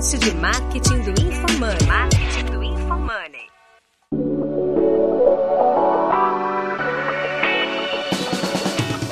podcast de marketing do InfoMoney. Marketing do InfoMoney.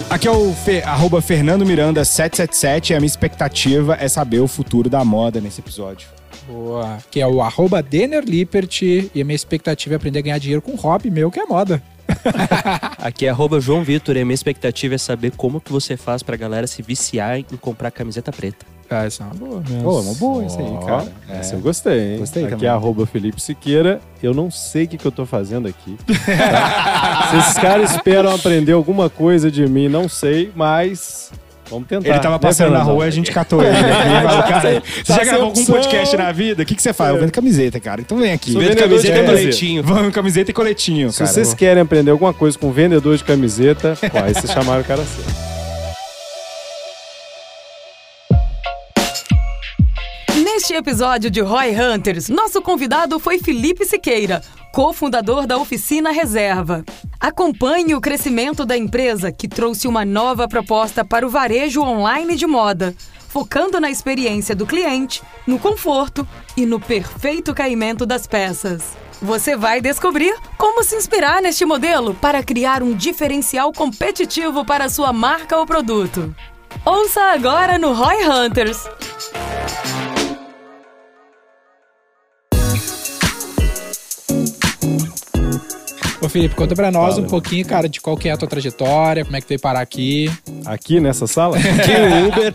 Aqui é o Fe, arroba Fernando Miranda 777 e a minha expectativa é saber o futuro da moda nesse episódio. Boa. Que é o arroba Denner Lippert e a minha expectativa é aprender a ganhar dinheiro com hobby meu, que é moda. Aqui é arroba João Vitor e a minha expectativa é saber como que você faz pra galera se viciar em comprar camiseta preta. Ah, essa é uma boa. Pô, uma boa isso aí, cara. É. Essa eu gostei, hein? Gostei aqui também. é arroba Felipe Siqueira. Eu não sei o que, que eu tô fazendo aqui. tá? Se esses caras esperam aprender alguma coisa de mim, não sei, mas vamos tentar. Ele tava né, passando na rua e a gente catou ele. E falou, cara, você tá já gravou algum podcast na vida? O que, que você faz? Eu vendo camiseta, cara. Então vem aqui. Sou Vendo camiseta e coletinho. Vamos, camiseta e coletinho, Se cara. vocês querem aprender alguma coisa com vendedor de camiseta, pô, aí vocês chamaram o cara certo. Neste episódio de Roy Hunters, nosso convidado foi Felipe Siqueira, cofundador da Oficina Reserva. Acompanhe o crescimento da empresa que trouxe uma nova proposta para o varejo online de moda, focando na experiência do cliente, no conforto e no perfeito caimento das peças. Você vai descobrir como se inspirar neste modelo para criar um diferencial competitivo para sua marca ou produto. Ouça agora no Roy Hunters. Ô Felipe, conta pra nós Fala. um pouquinho, cara, de qual que é a tua trajetória, como é que tu veio parar aqui. Aqui nessa sala? Uber.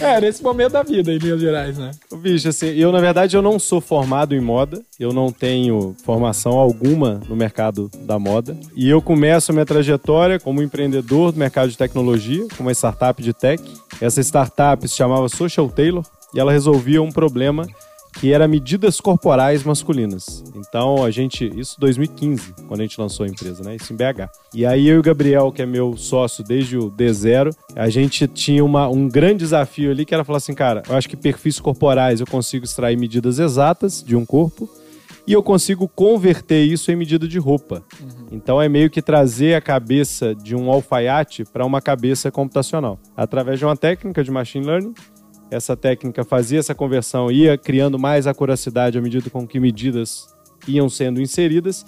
É, nesse momento da vida, em Minas Gerais, né? Bicho, assim, eu na verdade eu não sou formado em moda, eu não tenho formação alguma no mercado da moda. E eu começo a minha trajetória como empreendedor do mercado de tecnologia, com uma startup de tech. Essa startup se chamava Social Tailor e ela resolvia um problema que era medidas corporais masculinas. Então a gente, isso em 2015, quando a gente lançou a empresa, né? Isso em BH. E aí eu e o Gabriel, que é meu sócio desde o D0, a gente tinha uma, um grande desafio ali que era falar assim, cara, eu acho que perfis corporais eu consigo extrair medidas exatas de um corpo e eu consigo converter isso em medida de roupa. Então é meio que trazer a cabeça de um alfaiate para uma cabeça computacional, através de uma técnica de machine learning essa técnica fazia essa conversão, ia criando mais acuracidade à medida com que medidas iam sendo inseridas.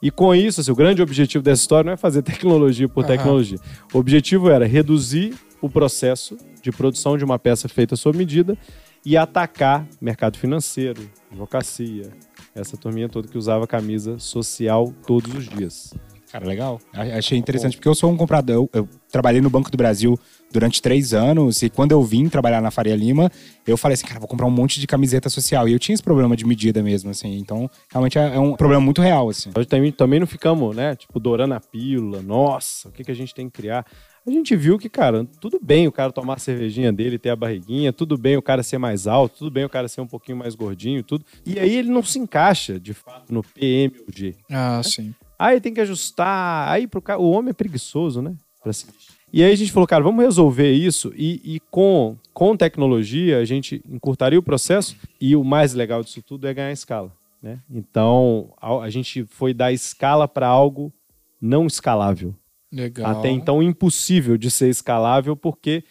E com isso, assim, o grande objetivo dessa história não é fazer tecnologia por tecnologia. O objetivo era reduzir o processo de produção de uma peça feita sob medida e atacar mercado financeiro, advocacia, essa turminha toda que usava camisa social todos os dias. Cara, legal. Achei interessante, porque eu sou um comprador. Eu, eu trabalhei no Banco do Brasil durante três anos, e quando eu vim trabalhar na Faria Lima, eu falei assim, cara, vou comprar um monte de camiseta social. E eu tinha esse problema de medida mesmo, assim. Então, realmente é, é um problema muito real, assim. Nós também, também não ficamos, né, tipo, dourando a pílula, nossa, o que, que a gente tem que criar? A gente viu que, cara, tudo bem o cara tomar a cervejinha dele, ter a barriguinha, tudo bem o cara ser mais alto, tudo bem o cara ser um pouquinho mais gordinho, tudo. E aí ele não se encaixa, de fato, no PM ou G. Ah, sim. Aí tem que ajustar. Aí pro cara, o homem é preguiçoso, né? Pra se vestir. E aí a gente falou, cara, vamos resolver isso e, e com, com tecnologia a gente encurtaria o processo e o mais legal disso tudo é ganhar escala, né? Então a, a gente foi dar escala para algo não escalável. Legal. Até então impossível de ser escalável porque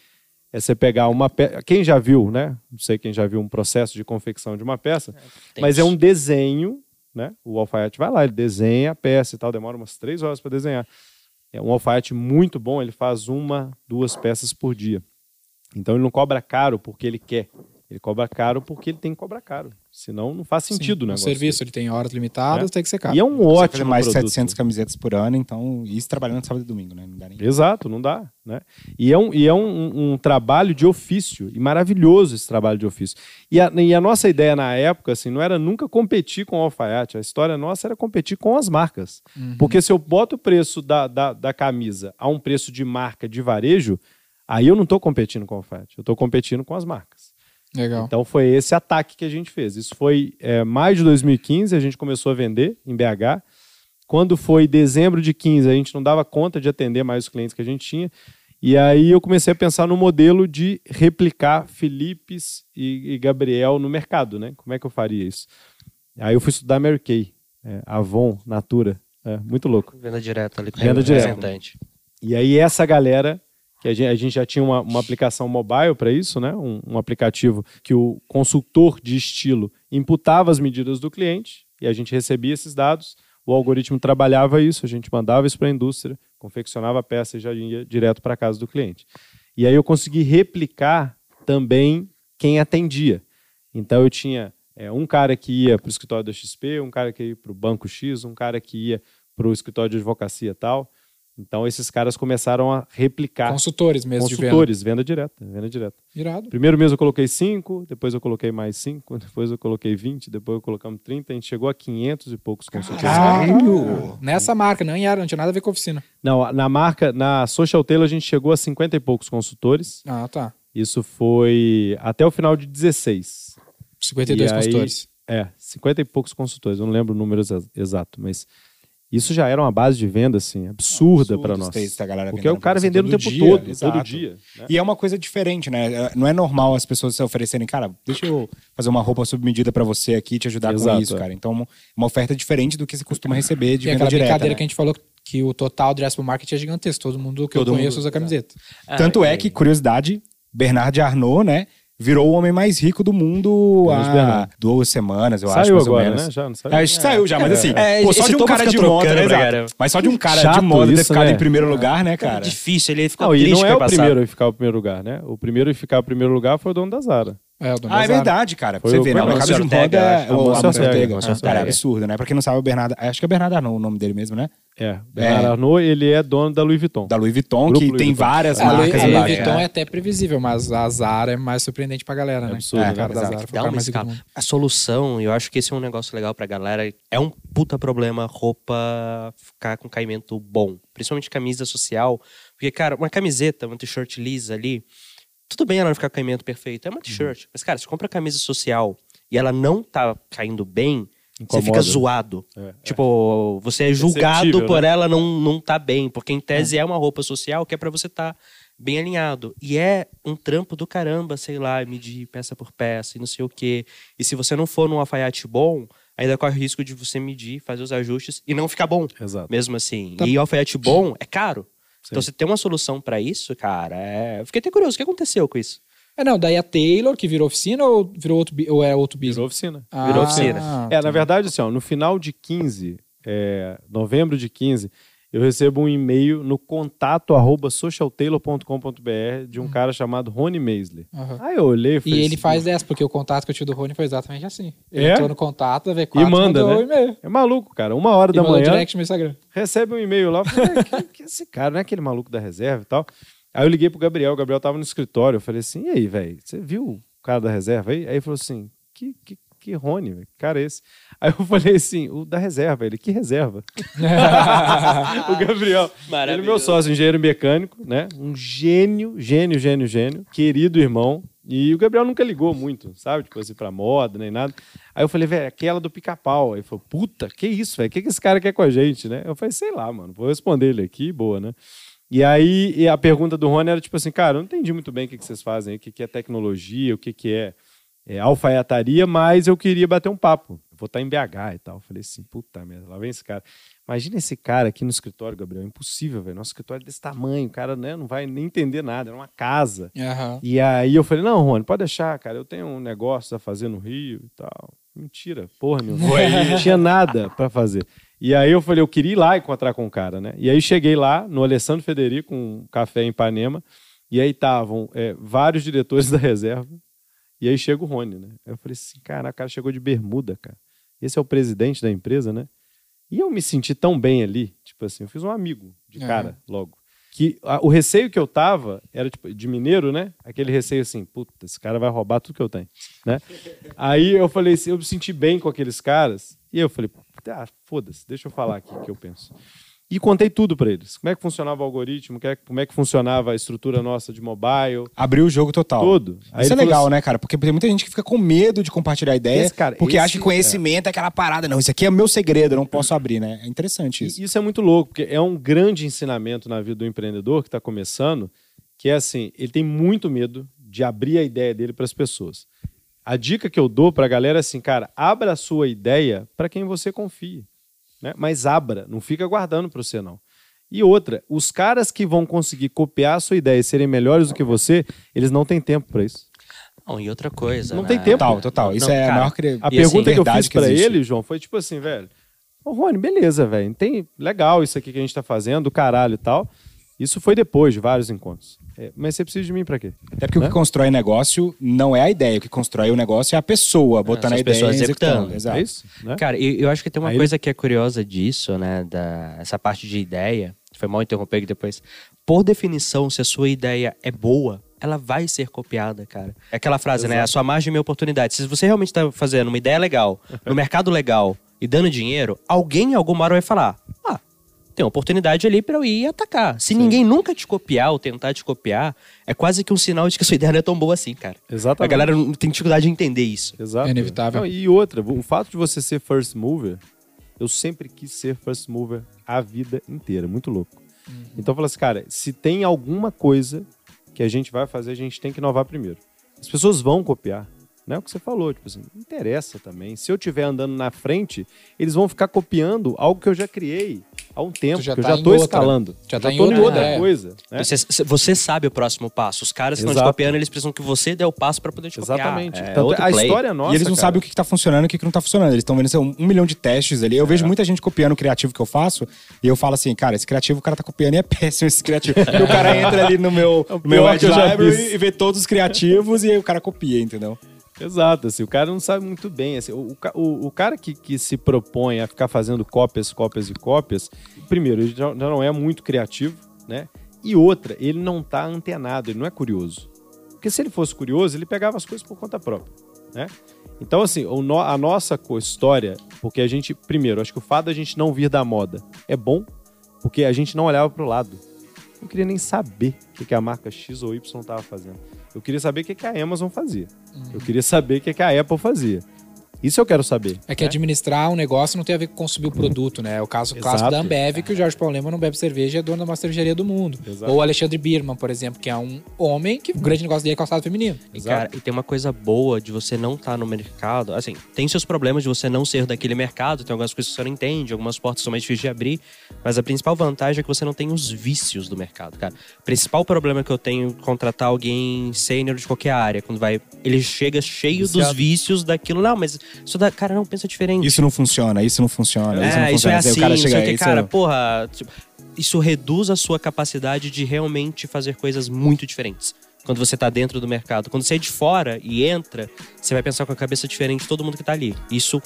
é você pegar uma peça. Quem já viu, né? Não sei quem já viu um processo de confecção de uma peça, mas é um desenho, né? O alfaiate vai lá, ele desenha a peça e tal, demora umas três horas para desenhar. É um alfaiate muito bom, ele faz uma, duas peças por dia. Então ele não cobra caro porque ele quer. Ele cobra caro porque ele tem que cobrar caro. Senão não faz sentido Sim, o serviço ele tem horas limitadas, É. tem que ser caro. E é um Você fazer ótimo mais de produto. 700 camisetas por ano, então, isso trabalhando sábado e domingo, né? Não dá nem... Exato, não dá. Né? E é, um, e é um, um trabalho de ofício, e maravilhoso esse trabalho de ofício. E a, e a nossa ideia na época assim, não era nunca competir com o alfaiate, a história nossa era competir com as marcas. Porque se eu boto o preço da, da, da camisa a um preço de marca de varejo, aí eu não estou competindo com o alfaiate, eu estou competindo com as marcas. Legal. Então foi esse ataque que a gente fez. Isso foi é, maio de 2015, a gente começou a vender em BH. Quando foi dezembro de 15, a gente não dava conta de atender mais os clientes que a gente tinha. E aí eu comecei a pensar no modelo de replicar Filipes e, e Gabriel no mercado, né? Como é que eu faria isso? Aí eu fui estudar Mary Kay, é, Avon, Natura. É, muito louco. Venda direta ali com Venda o direta. representante. E aí essa galera que a gente, a gente já tinha uma, uma aplicação mobile para isso, né? Um, um aplicativo que o consultor de estilo imputava as medidas do cliente e a gente recebia esses dados. O algoritmo trabalhava isso, a gente mandava isso para a indústria, confeccionava a peça e já ia direto para a casa do cliente. E aí eu consegui replicar também quem atendia. Então eu tinha é, um cara que ia para o escritório da XP, um cara que ia para o banco X, um cara que ia para o escritório de advocacia tal. Então esses caras começaram a replicar. Consultores mesmo Consultores, venda. direta, venda direta. de venda. Irado. Primeiro mês eu coloquei 5, depois eu coloquei mais 5, depois eu coloquei 20, depois eu colocamos 30, a gente chegou a 500 e poucos consultores. Caralho! Nessa marca, não era, não tinha nada a ver com a oficina. Não, na marca, na Social Tailor a gente chegou a 50 e poucos consultores. Ah, tá. Isso foi até o final de 16. 52 E aí- consultores. É, 50 e poucos consultores, eu não lembro o número exa- exato, mas isso já era uma base de venda assim absurda para nós. ter essa galera Porque é o cara vendendo o tempo dia, todo, exato. todo dia. né? E é uma coisa diferente, né? Não é normal as pessoas se oferecerem, cara, deixa eu fazer uma roupa sob medida pra você aqui e te ajudar com Exato, isso, é. cara. Então, uma oferta diferente do que você costuma receber de Tem venda aquela direta. brincadeira né? que a gente falou que o total addressable market é gigantesco. Todo mundo que Todo eu conheço mundo, usa camiseta. Tanto é que, curiosidade, Bernard Arnault, né? Virou o homem mais rico do mundo há duas semanas, eu acho, Saiu mais agora, ou menos. né? Já não É, saiu? acho que saiu já, mas assim, É, pô, só de um cara de moda, né? caramba. Mas só de um cara Chato de moda ter ficado né? em primeiro lugar, né, cara? Difícil, ele ficou Não, e triste não é o passado. primeiro a ficar o primeiro lugar, né? O primeiro a ficar o primeiro lugar foi o dono da Zara. É, o Ah, é verdade, cara. Foi você o- ver, né? foi O mercado de moda é o Amancio Ortega, Cara, é absurdo, né? Pra quem não sabe, o Bernardo... Acho que é Bernardo Arnault o nome dele mesmo, né? É, Bernard É. Arnault, ele é dono da Louis Vuitton. Da Louis Vuitton, Grupo que Louis tem Vuitton. várias A marcas a Louis. Vuitton né? é até previsível, mas a Zara é mais surpreendente pra galera, né? absurdo, é, né? cara da Exato. Zara. Dá uma escala. A solução, eu acho que esse é um negócio legal pra galera. É um puta problema roupa ficar com caimento bom. Principalmente camisa social. Porque, cara, uma camiseta, uma t-shirt lisa ali, tudo bem ela não ficar com caimento perfeito. É Uhum. uma t-shirt. Mas, cara, se compra camisa social e ela não tá caindo bem, você Incomoda. fica zoado. É, é. Tipo, você é julgado Perceptível, por né? ela não, não tá bem. Porque, em tese, é uma roupa social que é pra você estar bem alinhado. E é um trampo do caramba, sei lá, medir peça por peça e não sei o quê. E se você não for num alfaiate bom, ainda corre o risco de você medir, fazer os ajustes e não ficar bom. Exato. Mesmo assim. Tá. E alfaiate bom é caro. Sim. Então, você tem uma solução pra isso, cara, é... Eu fiquei até curioso. O que aconteceu com isso? É, não, daí a Taylor, que virou oficina ou virou outro, ou é outro business? Virou oficina. Ah, virou oficina. É, na verdade, assim, ó, no final de 15, é, novembro de 15, eu recebo um e-mail no contato arroba socialtailor.com.br de um cara chamado Rony Meisler. Aham. Aí eu olhei e E falei ele assim, faz dessa, porque o contato que eu tive do Rony foi exatamente assim. Ele É? entrou no contato da V4 E manda, mandou né? o e-mail. É maluco, cara. Uma hora E da manhã, direct no Instagram. recebe um e-mail lá. Eu falei, "É, que, que esse cara, não é aquele maluco da reserva e tal. Aí eu liguei pro Gabriel, o Gabriel tava no escritório. Eu falei assim, e aí, velho, você viu o cara da reserva aí? Aí ele falou assim, que, que, que Rony, que cara é esse? Aí eu falei assim, o da reserva. Ele, que reserva? o Gabriel. Ele é meu sócio, engenheiro mecânico, né? Um gênio, gênio, gênio, gênio. Querido irmão. E o Gabriel nunca ligou muito, sabe? Tipo assim, pra moda, nem nada. Aí eu falei, velho, aquela do pica-pau. Aí ele falou, puta, que isso, velho? O que, que esse cara quer com a gente, né? Eu falei, sei lá, mano, vou responder ele aqui, boa, né? E aí e a pergunta do Rony era tipo assim, cara, eu não entendi muito bem o que, que vocês fazem, aí, o que, que é tecnologia, o que, que é, é alfaiataria, mas eu queria bater um papo. Eu vou estar em BH e tal. Eu falei assim, puta merda, lá vem esse cara. Imagina esse cara aqui no escritório, Gabriel. É impossível, velho. Nosso escritório é desse tamanho, o cara né, não vai nem entender nada, é uma casa. Aham. E aí eu falei, não, Rony, pode deixar, cara. Eu tenho um negócio a fazer no Rio e tal. Mentira, porra, meu. Não tinha nada pra fazer. E aí eu falei, eu queria ir lá encontrar com o cara, né? E aí cheguei lá no Alessandro Federico, um café em Ipanema, e aí estavam é, vários diretores da reserva, e aí chega o Rony, né? Eu falei assim, cara, o cara chegou de bermuda, cara. Esse é o presidente da empresa, né? E eu me senti tão bem ali, tipo assim, eu fiz um amigo de Aham. cara logo. Que a- o receio que eu tava era tipo de mineiro, né? Aquele receio assim, puta, esse cara vai roubar tudo que eu tenho, né? Aí eu falei assim, eu me senti bem com aqueles caras, e eu falei, ah, foda-se, deixa eu falar aqui o que eu penso. E contei tudo pra eles. Como é que funcionava o algoritmo, é- como é que funcionava a estrutura nossa de mobile, Abriu o jogo total. tudo. Aí Isso é legal, assim, né, cara? Porque tem muita gente que fica com medo de compartilhar ideia, Esse cara- porque esse- acha que conhecimento é. aquela parada. Não, isso aqui é meu segredo, eu não posso abrir, né? É interessante E isso. isso é muito louco, porque é um grande ensinamento na vida do empreendedor que está começando, que é assim, ele tem muito medo de abrir a ideia dele para as pessoas. A dica que eu dou para a galera é assim, cara, abra a sua ideia para quem você confie, né? Mas abra, não fica guardando para você não. E outra, os caras que vão conseguir copiar a sua ideia e serem melhores do que você, eles não têm tempo pra isso. Não, e outra coisa. Não né? tem tempo. Total, total. Isso Não, é a cara, maior cri... A E pergunta assim, que eu fiz pra existe. ele, João, foi tipo assim, velho. Ô, Rony, beleza, velho. Tem legal isso aqui que a gente tá fazendo, do caralho e tal. Isso foi depois de vários encontros. É, mas você precisa de mim pra quê? Até porque o Né? que constrói negócio não é a ideia. O que constrói o negócio é a pessoa, botando são a as ideia pessoas e executando. executando. Exato. É isso? Né? Cara, eu, eu acho que tem uma Aí coisa que é curiosa disso, né? Da, essa parte de ideia. Foi mal interromper aqui depois. Por definição, se a sua ideia é boa, ela vai ser copiada, cara. É aquela frase, né? A sua margem é minha oportunidade. Se você realmente está fazendo uma ideia legal, no mercado legal e dando dinheiro, alguém em alguma hora vai falar: ah, tem uma oportunidade ali para eu ir atacar. Se ninguém nunca te copiar ou tentar te copiar, é quase que um sinal de que a sua ideia não é tão boa assim, cara. A Exatamente. galera não tem dificuldade de entender isso. Exato. É inevitável. Não, e outra, o fato de você ser first mover, eu sempre quis ser first mover a vida inteira. Muito louco. Então eu falo assim, cara, se tem alguma coisa que a gente vai fazer, a gente tem que inovar primeiro. As pessoas vão copiar. Não é o que você falou, tipo assim, não interessa também. Se eu estiver andando na frente, eles vão ficar copiando algo que eu já criei há um tempo, já que eu tá já em estou escalando. Já tá em tô outra outra ideia. coisa. né? Você, você sabe o próximo passo. Os caras que estão te copiando, eles precisam que você dê o passo para poder te copiar. Exatamente. É Tanto outro a play. história nossa. e eles não cara, sabem o que, que tá funcionando e o que, que não tá funcionando. Eles estão vendo lá, um, um milhão de testes ali. Eu É. vejo muita gente copiando o criativo que eu faço e eu falo assim, cara, esse criativo o cara tá copiando e é péssimo esse criativo. Porque o cara entra ali no meu, É no meu já Library e vê todos os criativos e aí o cara copia, entendeu? Exato, assim, o cara não sabe muito bem. Assim, o, o o- o cara que, que se propõe a ficar fazendo cópias, cópias e cópias, primeiro, ele já, não é muito criativo, né? E outra, ele não tá antenado, ele não é curioso. Porque se ele fosse curioso, ele pegava as coisas por conta própria, né? Então, assim, o no- a nossa história, porque a gente, primeiro, acho que o fato da gente não vir da moda é bom, porque a gente não olhava pro lado. Não queria nem saber o que, a marca X ou Y estava fazendo. Eu queria saber o que, a Amazon fazia. Eu queria saber o que, que a Apple fazia. Isso eu quero saber. É que né? administrar um negócio não tem a ver com consumir o produto, né? É o caso clássico da Ambev, que o Jorge Paulo Lema não bebe cerveja e é dono da maior cervejaria do mundo. Exato. Ou o Alexandre Birman, por exemplo, que é um homem que o grande negócio dele é calçado feminino. E, cara, e tem uma coisa boa de você não estar no mercado. Assim, tem seus problemas de você não ser daquele mercado, tem algumas coisas que você não entende, algumas portas são mais difíceis de abrir. Mas a principal vantagem é que você não tem os vícios do mercado, cara. O principal problema que eu tenho contratar alguém sênior de qualquer área, quando vai. Ele chega cheio dos vícios daquilo. Não, mas isso dá. Cara, não, pensa diferente. Isso não funciona, isso não funciona, isso não é, isso é funciona. Aí assim, o cara não chega isso cara, é- porra. tipo, isso reduz a sua capacidade de realmente fazer coisas muito diferentes. Quando você tá dentro do mercado. Quando você é de fora e entra, você vai pensar com a cabeça diferente de todo mundo que tá ali. Isso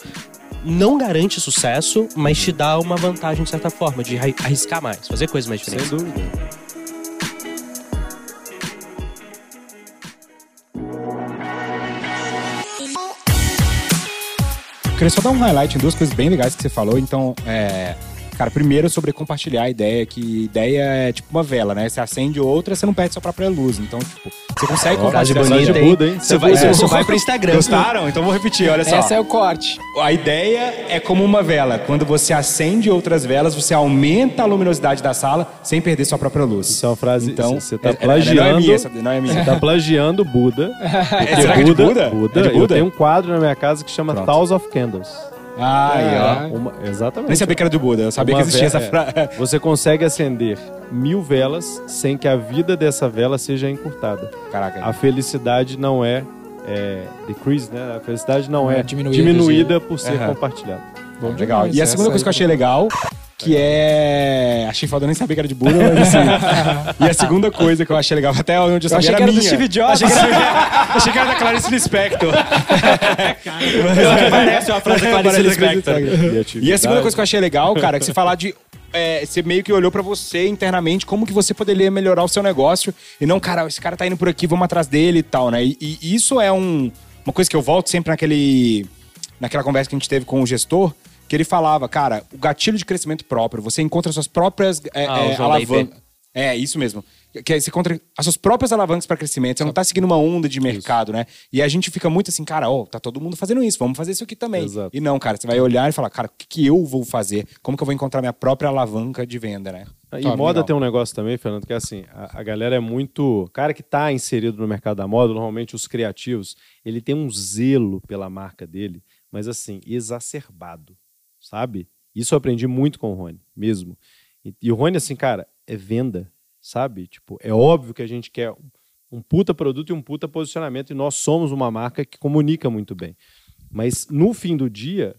não garante sucesso, mas te dá uma vantagem, de certa forma, de arri- arriscar mais, fazer coisas mais Sem diferentes. dúvida. Queria só dar um highlight em duas coisas bem legais que você falou. Então, é. Cara, primeiro sobre compartilhar a ideia, que ideia é tipo uma vela, né? Você acende outra, você não perde sua própria luz. Então, tipo, você consegue frase compartilhar bonita, essa hein? Buda? Isso vai, É. isso vai pro Instagram. Gostaram? Então vou repetir, olha só. Esse é o corte. A ideia é como uma vela. Quando você acende outras velas, você aumenta a luminosidade da sala sem perder sua própria luz. Isso é uma frase. Então, você tá é- é- plagiando. Não é minha, essa- não é minha. Você tá plagiando Buda. É, será que é de Buda? Buda. É de Eu Buda? tenho um quadro na minha casa que chama Pronto. Thousand of Candles. Aí, ó. Uma- exatamente. Nem sabia que era do Buda, eu sabia Uma que existia essa frase. é. Você consegue acender mil velas sem que a vida dessa vela seja encurtada. Caraca. A felicidade não é, é decrease, né? A felicidade não é, É diminuída, diminuída por ser Aham. compartilhada. Bom Legal. E a segunda coisa que eu achei legal, que é. Achei foda, eu nem sabia que era de Buda, mas assim. e a segunda coisa que eu achei legal, até onde eu sabia achei era que era do minha. Steve Jobs. Achei que era, achei que era da Clarice Lispector. Parece uma frase da Clarice Lispector. E a segunda coisa que eu achei legal, cara, é que você falar de. é, você meio que olhou pra você internamente como que você poderia melhorar o seu negócio e não, cara, esse cara tá indo por aqui, vamos atrás dele e tal, né? E, e isso é um, uma coisa que eu volto sempre naquele, naquela conversa que a gente teve com o gestor, que ele falava, cara, o gatilho de crescimento próprio, você encontra suas próprias é, Ah, é, alavancas. É, isso mesmo. Que você encontra as suas próprias alavancas para crescimento. Você não tá seguindo uma onda de mercado, né? E a gente fica muito assim, cara, ó, tá todo mundo fazendo isso, vamos fazer isso aqui também. Exato. E não, cara, você vai olhar e falar, cara, o que, que eu vou fazer? Como que eu vou encontrar minha própria alavanca de venda, né? E Top, moda legal. tem um negócio também, Fernando, que é assim, a, a galera é muito... O cara que tá inserido no mercado da moda, normalmente os criativos, ele tem um zelo pela marca dele, mas assim, exacerbado, sabe? Isso eu aprendi muito com o Rony, mesmo. E, e o Rony, assim, cara, é venda, sabe? Tipo, é óbvio que a gente quer um puta produto e um puta posicionamento, e nós somos uma marca que comunica muito bem. Mas no fim do dia,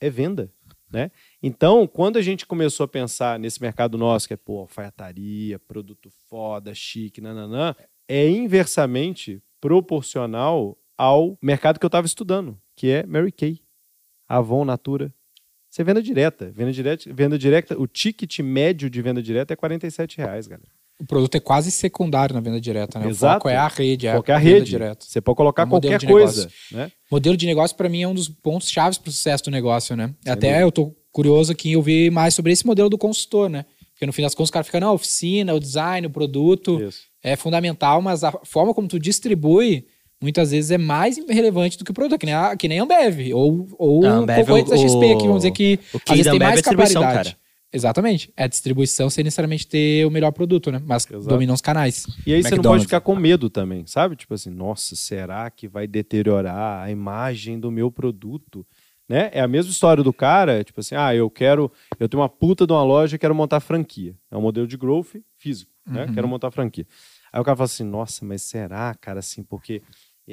é venda, né? Então, quando a gente começou a pensar nesse mercado nosso, que é, pô, alfaiataria, produto foda, chique, nananã, é inversamente proporcional ao mercado que eu estava estudando, que é Mary Kay, Avon, Natura. Você é venda direta, venda direta, venda direta, o ticket médio de venda direta é 47 reais, galera. O produto é quase secundário na venda direta, né? Exato. O foco é a rede, é Qualquer a venda rede, direta. você pode colocar É um qualquer de coisa, né? Modelo de negócio, para mim, é um dos pontos chaves para o sucesso do negócio, né? Até dúvida. eu tô curioso aqui em ouvir mais sobre esse modelo do consultor, né? Porque no fim das contas o cara fica na oficina, o design, o produto Isso. é fundamental, mas a forma como tu distribui muitas vezes é mais relevante do que o produto, que nem a, que nem a Ambev ou, ou A Ambev, concorrente da o- XP, que vamos dizer que o às key vezes da tem é mais distribuição, capilaridade. cara. Exatamente. É a distribuição sem necessariamente ter o melhor produto, né? Mas Exato. dominam os canais. E aí você não McDonald's. pode ficar com medo também, sabe? Tipo assim, nossa, será que vai deteriorar a imagem do meu produto? Né? É a mesma história do cara, tipo assim, ah, eu quero, eu tenho uma puta de uma loja e quero montar franquia. É um modelo de growth físico, né? Uhum. Quero montar franquia. Aí o cara fala assim, nossa, mas será, cara, assim, porque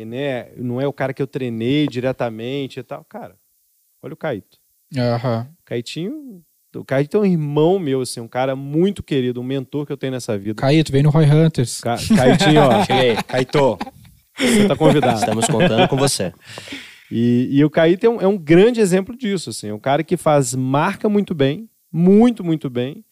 né, não é o cara que eu treinei diretamente e tal. Cara, olha o Caíto. Aham. O Caitinho, o Caíto é um irmão meu, assim, um cara muito querido, um mentor que eu tenho nessa vida. Caíto, vem no Roy Hunters. Ca Caitinho, ó, Cheguei. Caetô. você tá convidado. Estamos contando com você. E, e o Caíto é um, é um grande exemplo disso, assim, é um cara que faz marca muito bem, muito, muito bem,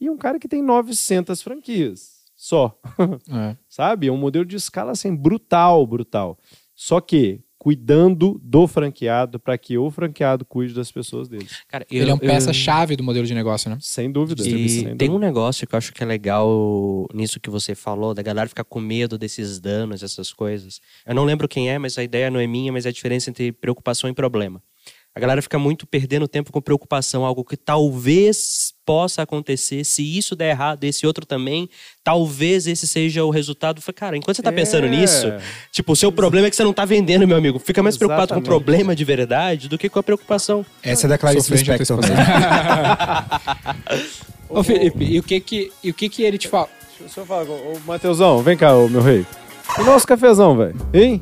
e um cara que tem 900 franquias, só, É. sabe? É um modelo de escala, assim, brutal, brutal. Só que cuidando do franqueado para que o franqueado cuide das pessoas dele. Cara, Ele é um eu- peça-chave do modelo de negócio, né? Sem dúvida. E sem tem dúvida. um negócio que eu acho que é legal nisso que você falou, da galera ficar com medo desses danos, essas coisas. Eu não lembro quem é, mas a ideia não é minha, mas é a diferença entre preocupação e problema. A galera fica muito perdendo tempo com preocupação, algo que talvez possa acontecer, se isso der errado, esse outro também, talvez esse seja o resultado. Falei, Cara, enquanto você tá pensando É. nisso, tipo, o seu problema é que você não tá vendendo, meu amigo. Fica mais preocupado com o Exatamente. problema de verdade do que com a preocupação. Essa é da Clarice Lispector. Ô, Felipe, e o que que, e o que, que ele te fala? Deixa eu falar, ô, ô Mateusão, vem cá, ô, meu rei. O nosso cafezão, velho. Hein?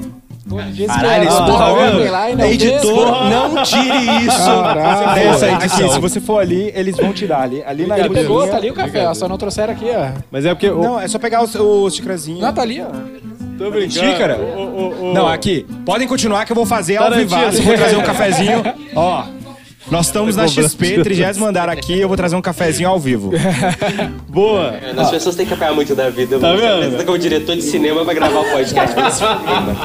Caralho, Ah, isso tá vendo? vendo? lá e não Editor, não tire isso. Caralho. Essa aí, Edição. aqui, se você for ali, eles vão te dar ali. Ali na Ele pegou, tá ali o café, ó, só não trouxeram aqui, ó. Mas é porque. ô, Não, é só pegar os, os xícarazinhos. Não, tá ali, ó. tô brincando. Xícara? Não, aqui. Podem continuar que eu vou fazer ao vivaço. Vou trazer um cafezinho. Ó, nós estamos na XP, 30 andar aqui. Eu vou trazer um cafezinho ao vivo. Boa. As pessoas têm que apanhar muito da vida. Tá Você vendo? como diretor de cinema pra gravar o podcast. Mano.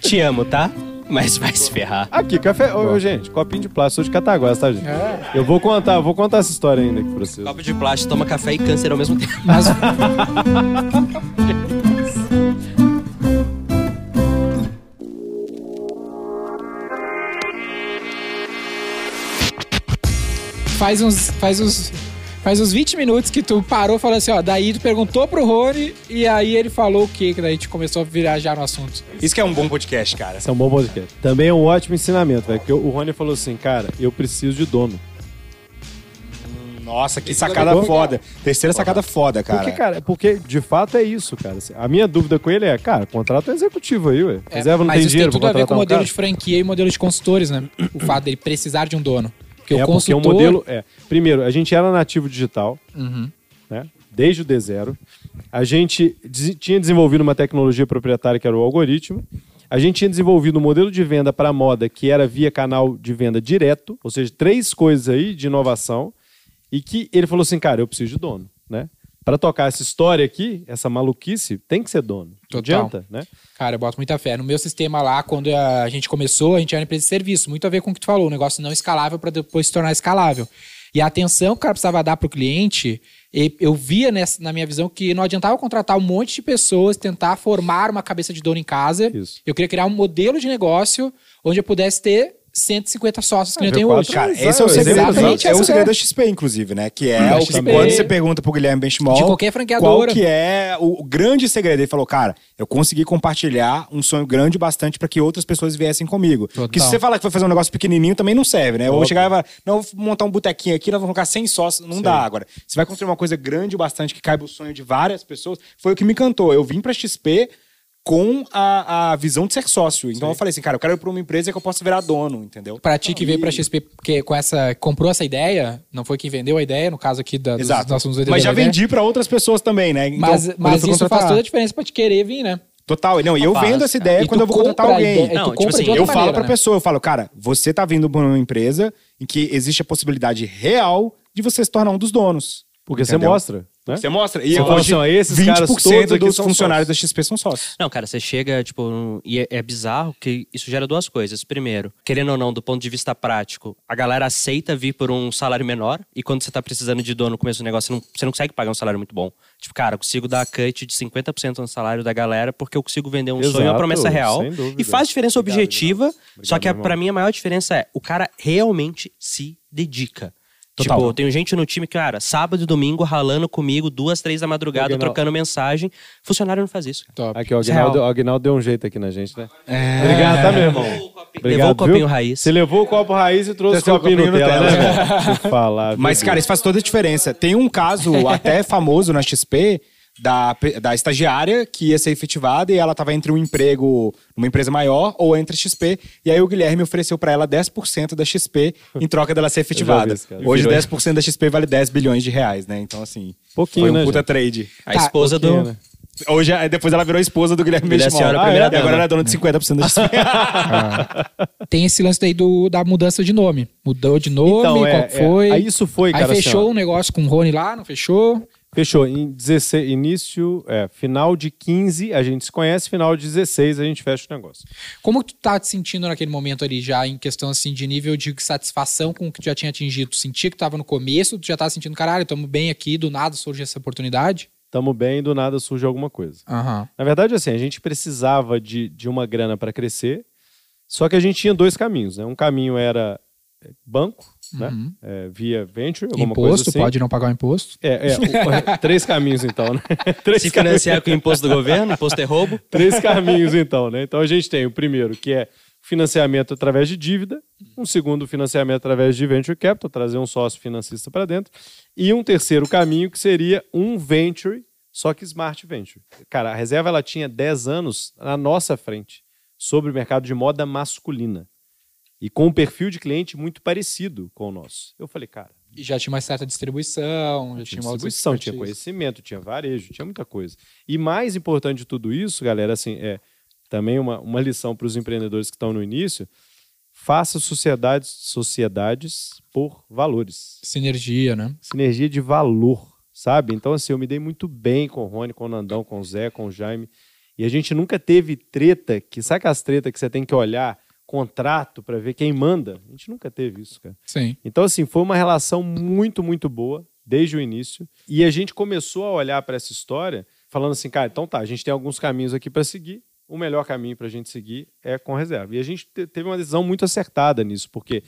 Te amo, tá? Mas vai se ferrar. Aqui, café. Ô, ô, gente, copinho de plástico, sou de Cataguás, tá, gente? É. Eu vou contar, vou contar essa história ainda aqui pra vocês. Copo de plástico, toma café e câncer ao mesmo tempo. faz uns faz uns faz uns 20 minutos que tu parou e falou assim, ó, daí tu perguntou pro Rony e aí ele falou o quê? Que daí a gente começou a viajar no assunto. Isso que é um bom podcast, cara. Esse é um bom podcast. Também é um ótimo ensinamento, velho. Porque o Rony falou assim, cara, eu preciso de dono. Nossa, que sacada foda. Terceira sacada foda, cara. Porque, cara, porque de fato é isso, cara. A minha dúvida com ele é, cara, contrato um executivo aí, ué. É, Reserva não mas tem isso dinheiro tem tudo a ver com o um modelo cara? de franquia e modelo de consultores, né? O fato dele precisar de um dono. Porque é o porque consultor... o modelo é. Primeiro, a gente era nativo digital, Uhum. né? Desde o D0. A gente tinha desenvolvido uma tecnologia proprietária que era o algoritmo. A gente tinha desenvolvido um modelo de venda para moda que era via canal de venda direto, ou seja, três coisas aí de inovação. E que ele falou assim, cara, eu preciso de dono, né? Para tocar essa história aqui, essa maluquice, tem que ser dono. Total. adianta, né? Cara, eu boto muita fé. No meu sistema lá, quando a gente começou, a gente era uma empresa de serviço. Muito a ver com o que tu falou, um negócio não escalável para depois se tornar escalável. E a atenção que o cara precisava dar pro cliente, e- eu via nessa, na minha visão que não adiantava contratar um monte de pessoas, tentar formar uma cabeça de dono em casa. Isso. Eu queria criar um modelo de negócio onde eu pudesse ter 150 sócios que tem V4 hoje. Cara, esse é o segredo, exatamente é o segredo da XP, inclusive, né? Que é o que quando você pergunta pro Guilherme Benchimol De qualquer franqueadora. qual que é o, grande segredo. Ele falou, cara, eu consegui compartilhar um sonho grande bastante pra que outras pessoas viessem comigo. Porque se você falar que vai fazer um negócio pequenininho, também não serve, né? Eu vou chegar e falar, não, eu vou montar um botequinho aqui, nós vamos colocar 100 sócios, não dá agora. Você vai construir uma coisa grande o bastante que caiba o sonho de várias pessoas. Foi o que me encantou. Eu vim pra XP com a, a visão de ser sócio. Então eu falei assim, cara, eu quero ir pra uma empresa que eu possa virar dono, entendeu? Pra ti que veio pra XP, porque com essa. comprou essa ideia, não foi quem vendeu a ideia, no caso aqui da, dos Exato. nossos Mas já né? vendi pra outras pessoas também, né? Então, Mas, mas isso faz toda a diferença pra te querer vir, né? Total. Não, e eu vendo essa ideia E quando eu vou contratar alguém. ideia- Não, tipo assim, Eu falo maneira, pra né? pessoa, eu falo, cara, você tá vindo pra uma empresa em que existe a possibilidade real de você se tornar um dos donos. Porque você Entendeu? mostra, né? Você mostra. E Você hoje, assim, ó, esses caras todos 20% dos são funcionários sócios. da XP são sócios. Não, cara, você chega, tipo, e é, é bizarro que isso gera duas coisas. Primeiro, querendo ou não, do ponto de vista prático, a galera aceita vir por um salário menor e quando você tá precisando de dono no começo do negócio, você não, você não consegue pagar um salário muito bom. Tipo, cara, eu consigo dar cut de 50% no salário da galera porque eu consigo vender um Exato, sonho, uma promessa real. sem dúvida. E faz diferença Obrigado, objetiva, Aguinaldo. só que a, Obrigado, pra irmão. mim a maior diferença é o cara realmente se dedica. Total. Tipo, eu tenho gente no time que, cara, sábado e domingo ralando comigo, duas, três da madrugada, Aguinaldo. trocando mensagem. Funcionário não faz isso. cara. Top. Aqui, o é Aguinaldo, real. o Aguinaldo deu um jeito aqui na gente, né? Obrigado, tá, meu irmão? Levou o copinho viu? raiz. Você levou o copo raiz e trouxe o copinho copinho Nutella, Nutella. né, eu falar. Mas, cara, isso faz toda a diferença. Tem um caso até famoso na XP da, da estagiária que ia ser efetivada e ela tava entre um emprego numa empresa maior ou entre XP. E aí o Guilherme ofereceu pra ela 10% da XP em troca dela ser efetivada. cara. Hoje Virou- 10% da XP vale 10 bilhões de reais, né? Então, assim, Pouquinho, foi um né, puta gente? trade. A esposa do. né? Hoje, aí depois ela virou esposa do Guilherme Benchimol. Ah, é? E agora dama. ela é dona de 50% da XP. Tem esse lance daí do, da mudança de nome. Mudou de nome, Então, é, qual que foi? é, aí isso foi, cara, Aí assim, fechou ó. um negócio com o Rony lá, não fechou? Fechou. Em 16, início, é, final de 15 a gente se conhece, final de 16 a gente fecha o negócio. Como tu tá te sentindo naquele momento ali, já em questão assim de nível de satisfação com o que tu já tinha atingido? Tu sentia que tu tava no começo, tu já tava sentindo, caralho, tamo bem aqui, do nada surge essa oportunidade? Tamo bem, do nada surge alguma coisa. Aham. Na verdade, assim, a gente precisava de, de uma grana para crescer, só que a gente tinha dois caminhos, né? Um caminho era banco, né? Uhum. É, via venture, alguma coisa Imposto, assim. pode não pagar o imposto. É, é, o- três caminhos então, né? Três Se caminhos. financiar com o imposto do governo, imposto é roubo. Três caminhos, então, né? Então a gente tem o primeiro, que é financiamento através de dívida, um segundo, financiamento através de venture capital, trazer um sócio financista para dentro, e um terceiro caminho, que seria um venture, só que smart venture. Cara, a reserva ela tinha 10 anos na nossa frente sobre o mercado de moda masculina. E com um perfil de cliente muito parecido com o nosso. Eu falei, cara, E já tinha uma certa distribuição, já tinha tinha uma distribuição, tinha conhecimento, tinha varejo, tinha muita coisa. E mais importante de tudo isso, galera, assim, é também uma, uma lição para os empreendedores que estão no início, faça sociedades, sociedades por valores. Sinergia, né? Sinergia de valor, sabe? Então, assim, eu me dei muito bem com o Rony, com o Nandão, com o Zé, com o Jaime. E a gente nunca teve treta, que sabe aquelas treta que você tem que olhar contrato para ver quem manda? A gente nunca teve isso, cara. Sim. Então, assim, foi uma relação muito, muito boa desde o início. E a gente começou a olhar para essa história falando assim, cara, então tá, a gente tem alguns caminhos aqui para seguir. O melhor caminho para a gente seguir é com reserva. E a gente te- teve uma decisão muito acertada nisso, porque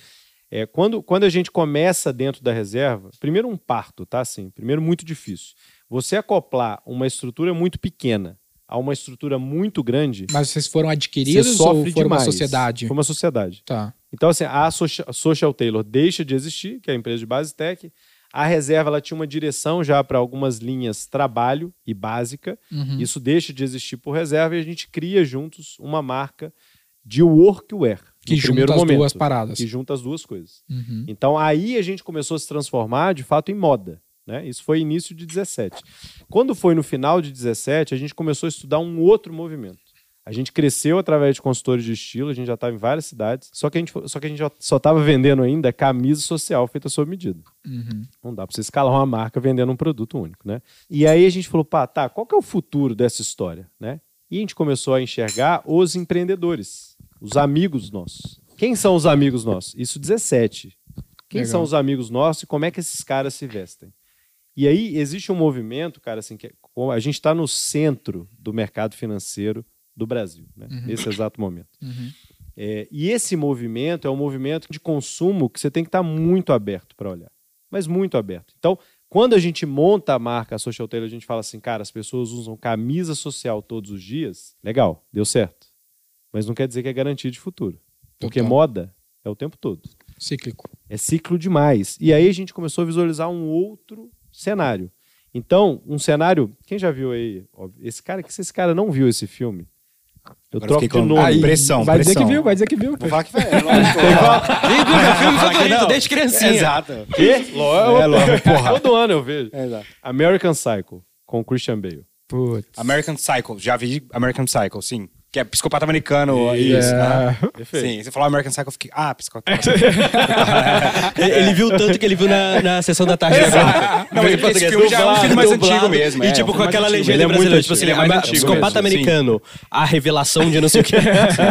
é, quando, quando a gente começa dentro da reserva, primeiro um parto, tá? Assim, primeiro muito difícil. Você acoplar uma estrutura muito pequena a uma estrutura muito grande, Mas vocês foram você adquiridos ou sofre foram demais. uma sociedade? Foi uma sociedade. Tá. Então, assim, a Social, Taylor deixa de existir, que é a empresa de base tech. A reserva ela tinha uma direção já para algumas linhas trabalho e básica. Uhum. Isso deixa de existir por reserva e a gente cria juntos uma marca de workwear. Que junta primeiro as momento, duas paradas. Que junta as duas coisas. Uhum. Então aí a gente começou a se transformar de fato em moda. Né? Isso foi início de 17. Quando foi no final de 17, a gente começou a estudar um outro movimento. A gente cresceu através de consultores de estilo, a gente já estava em várias cidades, só que a gente, só que a gente só estava vendendo ainda camisa social feita sob medida. Uhum. Não dá para você escalar uma marca vendendo um produto único, né? E aí a gente falou, pá, tá, qual que é o futuro dessa história, né? E a gente começou a enxergar os empreendedores, os amigos nossos. Quem são os amigos nossos? Isso 17. Quem Legal. são os amigos nossos e como é que esses caras se vestem? E aí existe um movimento, cara, assim, que é- a gente está no centro do mercado financeiro do Brasil, né? nesse exato momento. Uhum. É, e esse movimento é um movimento de consumo que você tem que estar muito aberto para olhar. Mas muito aberto. Então, quando a gente monta a marca Social Tailor, a gente fala assim, cara, as pessoas usam camisa social todos os dias. Legal, deu certo. Mas não quer dizer que é garantia de futuro. Porque Total. moda é o tempo todo. Cíclico. É ciclo demais. E aí a gente começou a visualizar um outro cenário. Então, um cenário. Quem já viu aí? Esse cara, que se esse cara não viu esse filme, eu Agora troco de nome. Aí, pressão, Vai dizer que viu, vai dizer que viu. Vou falar que foi. É, lógico. Meu filme que favorito desde criancinha. Exato. Quê? Lógico. É, lógico, porra. Todo ano eu vejo. Exato. American Psycho, com Christian Bale. Putz. American Psycho, já vi American Psycho, sim. Que é psicopata americano. Isso. É. ah. Perfeito. Sim, você falou American Psycho, eu fiquei. Ah, psicopata. Ele, ele viu tanto que ele viu na, na sessão da tarde. né? Não, Em esse filme já é um filme mais dublado, antigo mesmo, E é, tipo, um com aquela antigo. legenda Ele é muito brasileira, tipo assim, antigo, ele é ele é mais mais psicopata antigo mesmo, americano. A revelação de não sei o que.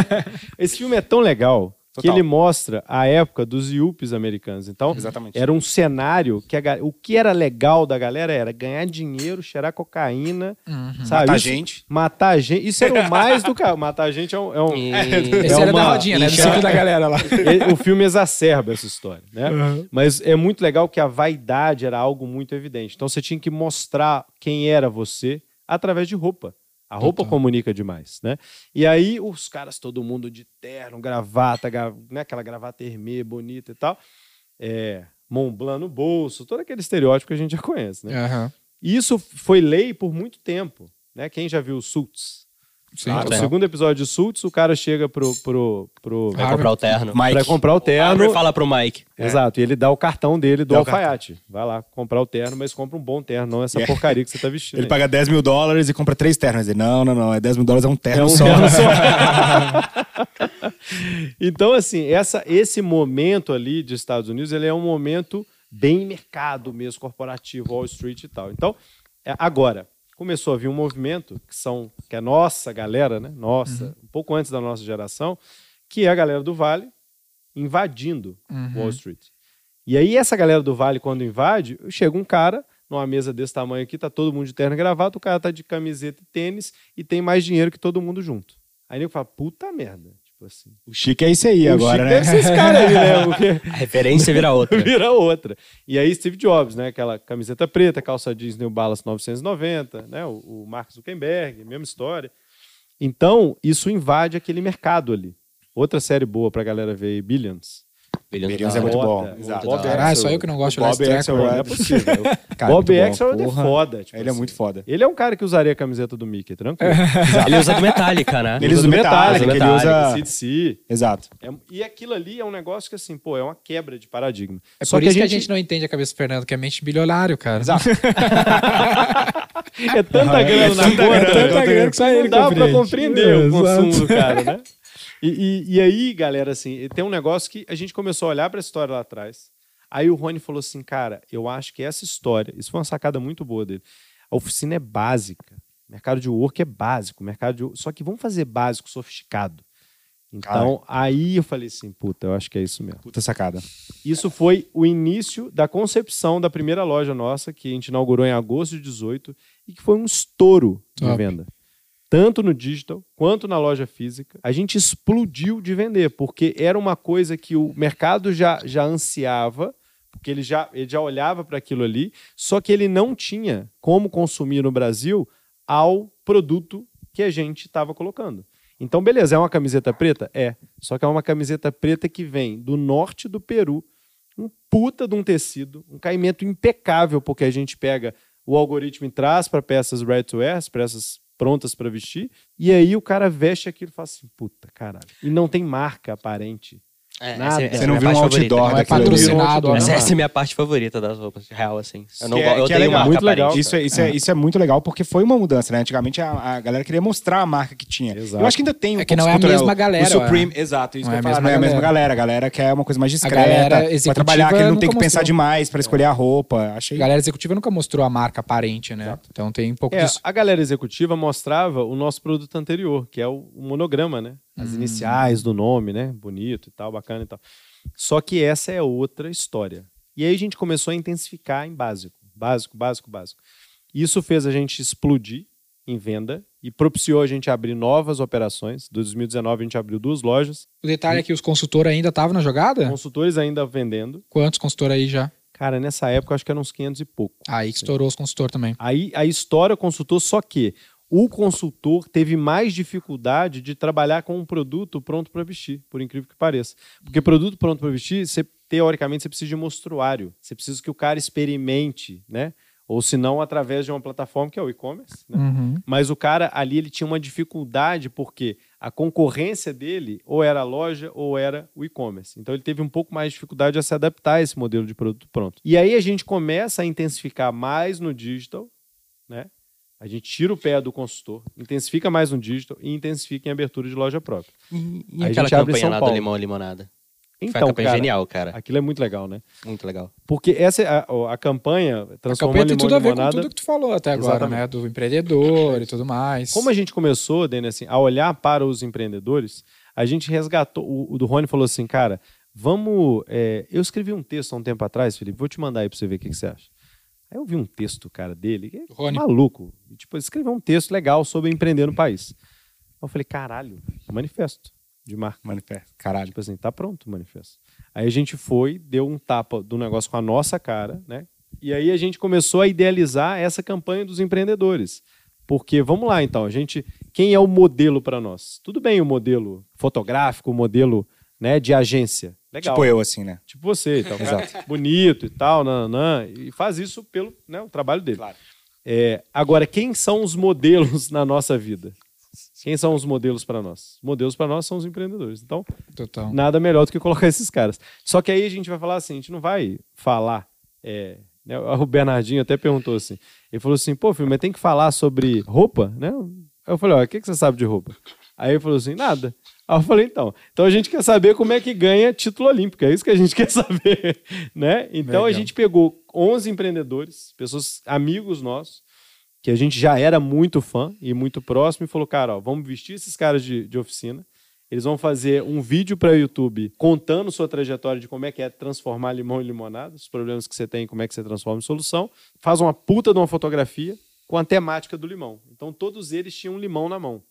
Esse filme é tão legal que Total. ele mostra a época dos Yuppies americanos. Então, Exatamente. era um cenário que a o que era legal da galera era ganhar dinheiro, cheirar cocaína, sabe? Matar Isso- gente. Matar gente. Isso era o mais do cara. Matar gente é um. é um- Esse É era da uma- rodinha, né? Do ciclo da galera lá. E- o filme exacerba essa história, né? Mas é muito legal que a vaidade era algo muito evidente. Então você tinha que mostrar quem era você através de roupa. A roupa Total. comunica demais, né? E aí os caras, todo mundo de terno, gravata, gra- né? aquela gravata hermê bonita e tal. É, Montblanc no bolso, todo aquele estereótipo que a gente já conhece, né? E isso foi lei por muito tempo, né? Quem já viu Suits? Sim, Ah, o segundo episódio de Suits, o cara chega pro... pro, pro Vai comprar o terno. Mike. pra comprar o terno. Harvard fala pro Mike. Exato, e ele dá o cartão dele do Dá o alfaiate. Vai lá comprar o terno, mas compra um bom terno, não essa É. porcaria que você tá vestindo. Ele aí. paga 10 mil dólares e compra três ternos. Ele, não, não, não. É 10 mil dólares, é um terno É um só. terno só. então, assim, essa, esse momento ali de Estados Unidos, ele é um momento bem mercado mesmo, corporativo, Wall Street e tal. Então, é, agora, começou a vir um movimento que são que é nossa galera, né? Nossa, um pouco antes da nossa geração, que é a galera do Vale invadindo Wall Street. E aí, essa galera do Vale, quando invade, chega um cara numa mesa desse tamanho aqui, tá todo mundo de terno e gravata, o cara tá de camiseta e tênis e tem mais dinheiro que todo mundo junto. Aí nego fala, puta merda. Tipo assim. O chique é isso aí o agora, Chico né? deve ser esse cara aí, né? Porque A referência vira outra. vira outra. E aí Steve Jobs, né? Aquela camiseta preta, calça jeans New Balance 990, né? O, o Mark Zuckerberg, mesma história. Então, isso invade aquele mercado ali. Outra série boa pra galera ver aí, Billions. Billions é muito bom. Exato. Bob Caralho, só eu que não gosto de Bob Não mano. é possível. Cara, Bob Axelrod é porra. foda. tipo Ele é assim. muito foda. Ele é um cara que usaria a camiseta do Mickey, tranquilo. Ele usa do Metallica, né? Ele usa do Metallica, que ele Metallica, usa... CDC. Exato. É- e aquilo ali é um negócio que, assim, pô, é uma quebra de paradigma. É por isso que a gente não entende a cabeça do Fernando, que é mente bilionário, cara. Exato. É tanta grana na tanta conta, grana, tanta grana que só não ele dá pra compreende. compreender o consumo do cara, né? E, e- e aí, galera, assim, tem um negócio que a gente começou a olhar pra história lá atrás. Aí o Rony falou assim, cara, eu acho que essa história, isso foi uma sacada muito boa dele. A oficina é básica. O mercado de work é básico. Mercado de, só que vamos fazer básico, sofisticado. Então, aí eu falei assim, puta, eu acho que é isso mesmo. Puta sacada. Isso foi o início da concepção da primeira loja nossa, que a gente inaugurou em agosto de 18 e que foi um estouro de Top. venda. Tanto no digital quanto na loja física. A gente explodiu de vender, porque era uma coisa que o mercado já, já ansiava, porque ele já, ele já olhava para aquilo ali, só que ele não tinha como consumir no Brasil ao produto que a gente estava colocando. Então, beleza, é uma camiseta preta? É. Só que é uma camiseta preta que vem do norte do Peru, um puta de um tecido, um caimento impecável, porque a gente pega o algoritmo e traz para peças ready to wear, peças prontas para vestir, e aí o cara veste aquilo e fala assim, puta, caralho. E não tem marca aparente. É, Nada. essa- essa Você é não viu um outdoor Não é patrocinado, Não? Essa, essa é a minha parte favorita das roupas, real, assim. Eu, não, Que é- eu que é legal. marca Muito legal. aparente. Isso, é, isso, é, isso é muito legal porque foi uma mudança, né? Antigamente a, a galera queria mostrar a marca que tinha. Exato. Eu acho que ainda tem um É que não é a cultural. mesma galera, O Supreme, é. exato. Isso Não que é falar, mesma não é a mesma galera. galera. A galera quer uma coisa mais discreta. Pra trabalhar, que ele não tem que pensar mostrou. demais pra escolher a roupa. Achei. A galera executiva nunca mostrou a marca aparente, né? Então tem um pouco É, disso. a galera executiva mostrava o nosso produto anterior, que é o monograma, né? As Hum. iniciais do nome, né? Bonito e tal, bacana e tal. Só que essa é outra história. E aí a gente começou a intensificar em básico. Básico, básico, básico. Isso fez a gente explodir em venda e propiciou a gente abrir novas operações. Em 2019 a gente abriu duas lojas, O detalhe é que os consultores ainda estavam na jogada? consultores ainda vendendo. Quantos consultores aí já? Cara, nessa época eu acho que eram uns 500 e pouco. Aí que estourou os consultores também. Aí a história consultor, só que o consultor teve mais dificuldade de trabalhar com um produto pronto para vestir, por incrível que pareça. Porque produto pronto para vestir, você, teoricamente, você precisa de mostruário. Você precisa que o cara experimente, né? Ou se não, através de uma plataforma que é o e-commerce. né? Uhum. Mas o cara ali ele tinha uma dificuldade porque a concorrência dele ou era a loja ou era o e-commerce. Então ele teve um pouco mais de dificuldade a se adaptar a esse modelo de produto pronto. E aí a gente começa a intensificar mais no digital, né? A gente tira o pé do consultor, intensifica mais no digital e intensifica em abertura de loja própria. E, e a aquela gente abre em campanha São lá do. Limão e Limonada? Foi uma Então, campanha cara, genial, cara. aquilo é muito legal, né? Muito legal. Porque essa é a, a campanha A transformou campanha tem limão tudo a em ver com limonada. tudo que tu falou até agora, Exatamente. né? Do empreendedor e tudo mais. Como a gente começou, Dani, assim, a olhar para os empreendedores, a gente resgatou. O, o do Rony falou assim, cara, vamos. é, eu escrevi um texto há um tempo atrás, Felipe, vou te mandar aí para você ver o que, que você acha. Aí eu vi um texto, cara, dele, que é Rony. maluco. E, tipo, escreveu um texto legal sobre empreender no país. Eu falei, caralho, manifesto de marca. Manifesto. Caralho. Tipo assim, tá pronto o manifesto. Aí a gente foi, deu um tapa do negócio com a nossa cara, né? E aí a gente começou a idealizar essa campanha dos empreendedores. Porque, vamos lá então, a gente. Quem é o modelo para nós? Tudo bem o modelo fotográfico, o modelo né, de agência. Legal. Tipo eu, assim, né? Tipo você, então, exato. bonito e tal, nananã, e faz isso pelo né, o trabalho dele. Claro. É, agora, quem são os modelos na nossa vida? Quem são os modelos para nós? Os modelos para nós são os empreendedores. Então, Total. nada melhor do que colocar esses caras. Só que aí a gente vai falar assim, a gente não vai falar. é, né, o Bernardinho até perguntou assim. Ele falou assim, pô, filho, mas tem que falar sobre roupa, né? Aí eu falei, ó, o que, que você sabe de roupa? Aí ele falou assim, nada. Aí eu falei, então, então a gente quer saber como é que ganha título olímpico, é isso que a gente quer saber, né? Então a Legal. gente pegou 11 empreendedores, pessoas, amigos nossos, que a gente já era muito fã e muito próximo, e falou, cara, ó, vamos vestir esses caras de, de oficina, eles vão fazer um vídeo para o YouTube contando sua trajetória de como é que é transformar limão em limonada, os problemas que você tem, como é que você transforma em solução. Faz uma puta de uma fotografia com a temática do limão. Então todos eles tinham um limão na mão.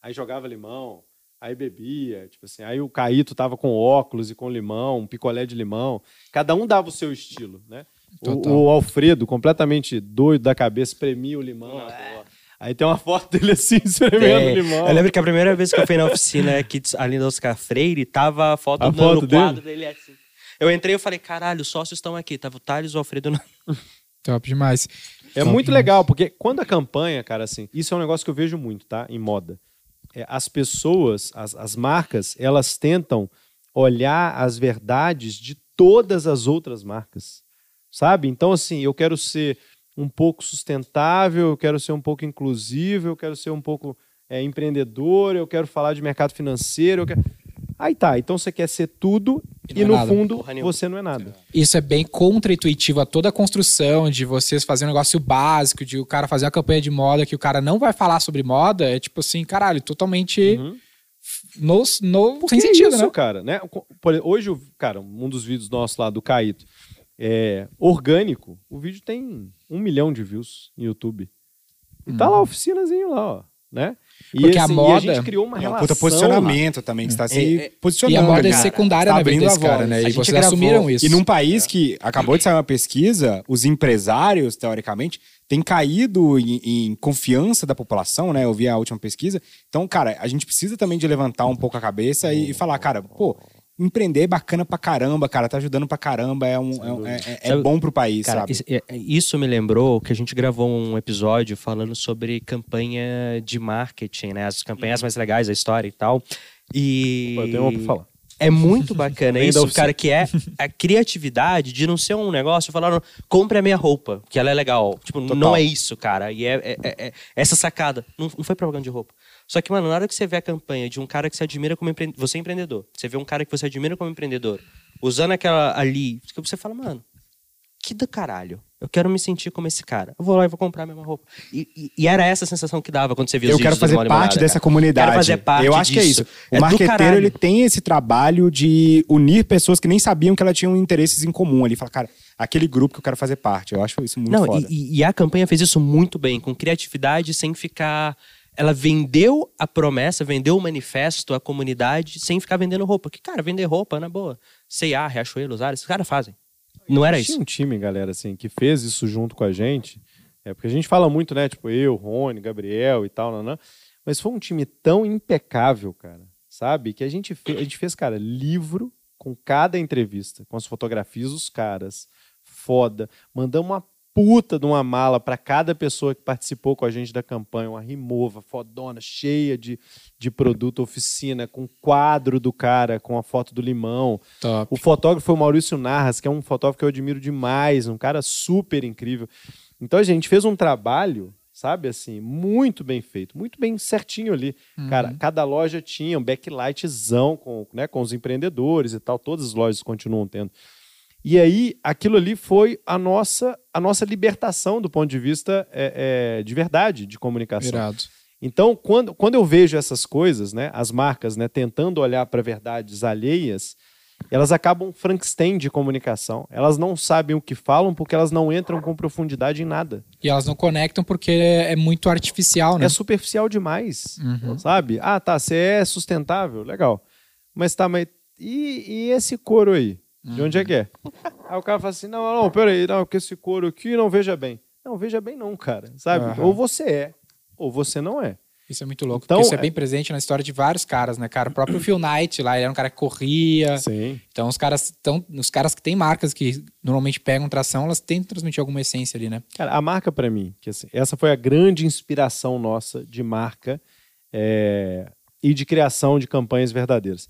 Aí jogava limão, aí bebia, tipo assim. Aí o Caíto tava com óculos e com limão, um picolé de limão. Cada um dava o seu estilo, né? O, o Alfredo, completamente doido da cabeça, espremia o limão. Aí tem uma foto dele assim, espremendo É, o limão. Eu lembro que a primeira vez que eu fui na oficina aqui ali da Oscar Freire, tava a foto, A no, foto no dele? quadro dele assim. Eu entrei e falei, caralho, os sócios estão aqui. Tava o Thales e o Alfredo. no- Top demais. É Top muito demais. legal, porque quando a campanha, cara, assim, isso é um negócio que eu vejo muito, tá? Em moda. É, as pessoas, as, as marcas, elas tentam olhar as verdades de todas as outras marcas, sabe? Então, assim, eu quero ser um pouco sustentável, eu quero ser um pouco inclusivo, eu quero ser um pouco é, empreendedor, eu quero falar de mercado financeiro. eu quero- Aí tá, então você quer ser tudo E e, é no nada. fundo você não é nada. Isso é bem contra-intuitivo a toda a construção de vocês fazerem um negócio básico, de o cara fazer uma campanha de moda que o cara não vai falar sobre moda. É tipo assim, caralho, totalmente Uhum. no, no, sem é sentido, isso, né? cara, né? Por- Hoje, o- cara, um dos vídeos nossos lá do Caíto, é orgânico. O vídeo tem um milhão de views no YouTube. E tá lá a oficinazinho lá, ó, né? Porque a assim, e moda- a gente criou uma É relação. puta posicionamento também, que está se É, é, posicionando. E a moda é cara. secundária Tá na vida abrindo desse cara, né? A E gente vocês gravou- assumiram isso. E num país que acabou de sair uma pesquisa, os empresários, teoricamente, têm caído em, em confiança da população, né? Eu vi a última pesquisa. Então, cara, a gente precisa também de levantar um pouco a cabeça e, e falar, cara, pô, empreender é bacana pra caramba, cara, tá ajudando pra caramba, é, um, é, é- é- Sabe- bom pro país, Cara, sabe? isso, é- é- isso me lembrou que a gente gravou um episódio falando sobre campanha de marketing, né? As campanhas mais legais da história e tal. E. Eu tenho uma pra falar. É muito bacana isso, cara, que é a criatividade de não ser um negócio falando, compre a minha roupa, que ela é legal. Tipo, Total. não é isso, cara. E é, é- é- é essa sacada. Não, não foi propaganda de roupa. Só que, mano, na hora que você vê a campanha de um cara que você admira como empreendedor, você é empreendedor, você vê um cara que você admira como empreendedor, usando aquela ali, que você fala, mano, que do caralho. Eu quero me sentir como esse cara. Eu vou lá e vou comprar a mesma roupa. E, e- e era essa a sensação que dava quando você via os Eu quero fazer parte dessa cara. comunidade. Quero fazer parte Eu acho que é disso. isso. É O do marqueteiro, ele tem esse trabalho de unir pessoas que nem sabiam que ela tinham interesses em comum ali. Fala, cara, aquele grupo que eu quero fazer parte. Eu acho isso muito Não, foda. e- e a campanha fez isso muito bem, com criatividade, sem ficar ela vendeu a promessa, vendeu o manifesto à comunidade sem ficar vendendo roupa. Que, cara, vender roupa, na boa. C&A, Riachuelo, Zara, esses caras fazem. Não era Tinha isso. um time, galera, assim, que fez isso junto com a gente. É porque a gente fala muito, né? Tipo, eu, Rony, Gabriel e tal, nanã. Mas foi um time tão impecável, cara, sabe? Que a gente fez, a gente fez, cara, livro com cada entrevista, com as fotografias dos caras. Foda. Mandamos uma puta de uma mala para cada pessoa que participou com a gente da campanha, uma rimova fodona, cheia de, de produto, oficina, com quadro do cara, com a foto do limão. Top. O fotógrafo foi o Maurício Narras, que é um fotógrafo que eu admiro demais, um cara super incrível. Então a gente fez um trabalho, sabe, assim, muito bem feito, muito bem certinho ali. Cara, cada loja tinha um backlightzão com, né, com os empreendedores e tal, todas as lojas continuam tendo. E aí, aquilo ali foi a nossa, a nossa libertação do ponto de vista é, é, de verdade, de comunicação. Irado. Então, quando, quando eu vejo essas coisas, né, as marcas né, tentando olhar para verdades alheias, elas acabam Frankenstein de comunicação. Elas não sabem o que falam porque elas não entram com profundidade em nada. E elas não conectam porque é muito artificial, né? É superficial demais, Uhum. sabe? Ah, tá, você é sustentável, legal. Mas tá, mas e, e esse couro aí? De onde é que é? Aí o cara fala assim, não, não, peraí, não, porque esse couro aqui não veja bem. Não, veja bem não, cara, sabe? Aham. Ou você é, ou você não é. Isso é muito louco. Então, porque isso é é- bem presente na história de vários caras, né, cara? O próprio Phil Knight lá, ele era um cara que corria. Sim. Então, os caras tão, os caras que têm marcas que normalmente pegam tração, elas tentam transmitir alguma essência ali, né? Cara, a marca pra mim, que assim, essa foi a grande inspiração nossa de marca é, e de criação de campanhas verdadeiras.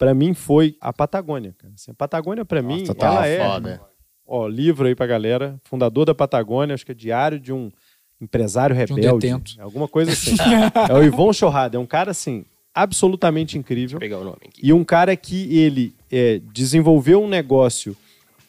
Pra mim foi a Patagônia, cara. Assim, a Patagônia pra mim, tá ela é, foda. ó, livro aí pra galera, fundador da Patagônia, acho que é diário de um empresário um rebelde, detento. alguma coisa assim. é o Ivon Chorrada, é um cara assim absolutamente incrível. Vou pegar o nome aqui. E um cara que ele é, desenvolveu um negócio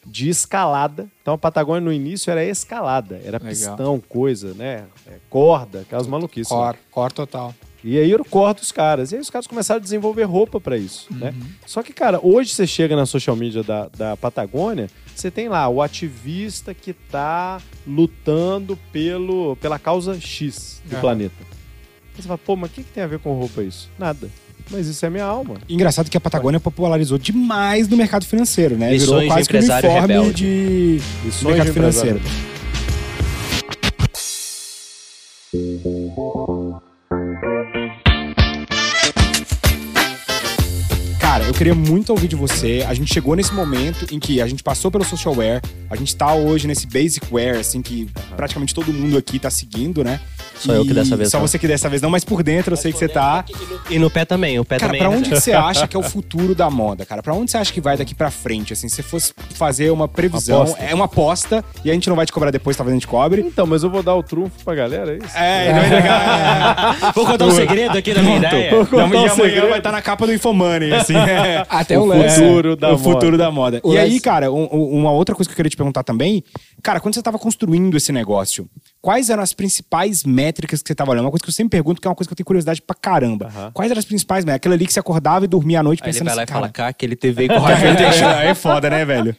de escalada. Então a Patagônia no início era escalada, era Legal. pistão, coisa, né? É, corda, aquelas maluquices. Cor, cor total. E aí eu corto os caras. E aí os caras começaram a desenvolver roupa pra isso, né? Uhum. Só que, cara, hoje você chega na social media da, da Patagônia, você tem lá o ativista que tá lutando pelo, pela causa X do Aham. planeta. Aí você fala, pô, mas o que, que tem a ver com roupa isso? Nada. Mas isso é minha alma. Engraçado que a Patagônia popularizou demais no mercado financeiro, né? Lições Virou quase que um empresário uniforme rebelde. de Lições mercado de empresário. financeiro. Queria muito ouvir de você. A gente chegou nesse momento em que a gente passou pelo social wear, a gente tá hoje nesse basic wear, assim, que praticamente todo mundo aqui tá seguindo, né? Só eu que dessa vez Só não. você que dessa vez não, mas por dentro eu sei que você tá. E no pé também, o pé Cara, também. pra é onde que reserva. você acha que é o futuro da moda, cara? Pra onde você acha que vai daqui pra frente, assim? Se você fosse fazer uma previsão, Aposta. é uma aposta, e a gente não vai te cobrar depois, talvez a gente cobre. Então, mas eu vou dar o trunfo pra galera, é isso? É, ele vai entregar. Vou contar um segredo aqui da minha ideia. Vou contar E um amanhã segredo. vai estar na capa do Infomoney, assim. é. Até o, O lance. futuro da o futuro moda. da moda. E aí, cara, um- uma outra coisa que eu queria te perguntar também, cara, quando você estava construindo esse negócio, quais eram as principais métricas que você estava olhando? Uma coisa que eu sempre pergunto, que é uma coisa que eu tenho curiosidade pra caramba. Aham. Quais eram as principais métricas? Aquela ali que você acordava e dormia à noite Aí ele pensando vai lá e assim, fala, cara, cá, aquele TV com é, é foda, né, velho?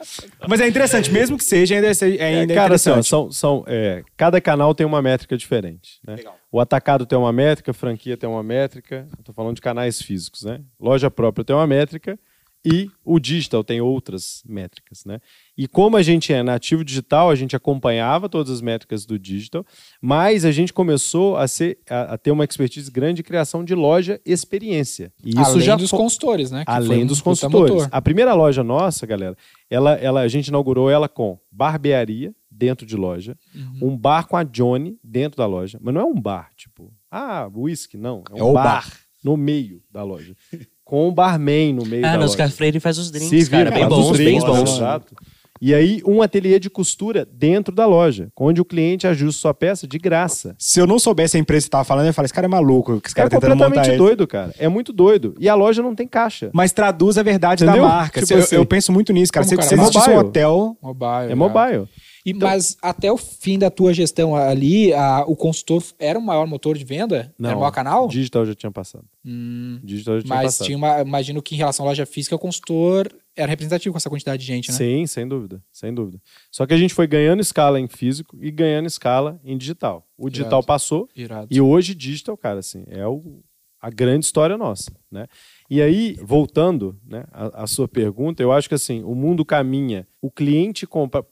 Mas é interessante, mesmo que seja, ainda é, É, ainda é cara, assim, interessante. são, são, é, cada canal tem uma métrica diferente. Né? Legal. O atacado tem uma métrica, a franquia tem uma métrica. Estou falando de canais físicos, né? Loja própria tem uma métrica e o digital tem outras métricas, né? E como a gente é nativo digital, a gente acompanhava todas as métricas do digital, mas a gente começou a, ser, a, a ter uma expertise grande de criação de loja experiência. E isso Além já dos consultores, né? que Além um dos consultores. motor. A primeira loja nossa, galera, ela, ela, a gente inaugurou ela com barbearia dentro de loja, Uhum. um bar com a Johnny dentro da loja. Mas não é um bar, tipo, ah, whisky, não. É um É o bar, bar. no meio da loja. com um barman no meio Ah, da no loja. Oscar Freire faz os drinks, Se cara. Bem faz os bons, bem drinks, bons. Exato. E aí, um ateliê de costura dentro da loja, onde o cliente ajusta sua peça de graça. Se eu não soubesse a empresa que você tava falando, eu ia falar, esse cara é maluco, que esse É cara tá tentando montar completamente ele. doido, cara. É muito doido. E a loja não tem caixa. Mas traduz a verdade Entendeu? da marca. Tipo eu, assim. eu penso muito nisso, cara. Como, Se, cara? se existisse um Mobile. hotel, Mobile. É mobile. E, mas até o fim da tua gestão ali, a- o consultor era o maior motor de venda? Era o maior canal? Digital já tinha passado. Hum, Digital já tinha mas passado. tinha uma, imagino que em relação à loja física, o consultor era representativo com essa quantidade de gente, né? Sim, sem dúvida, sem dúvida. Só que a gente foi ganhando escala em físico e ganhando escala em digital. O digital Irado. passou Irado. e hoje digital, cara, assim, é o, a grande história nossa, né? E aí, voltando, né, à, à sua pergunta, eu acho que assim, o mundo caminha, o cliente compra.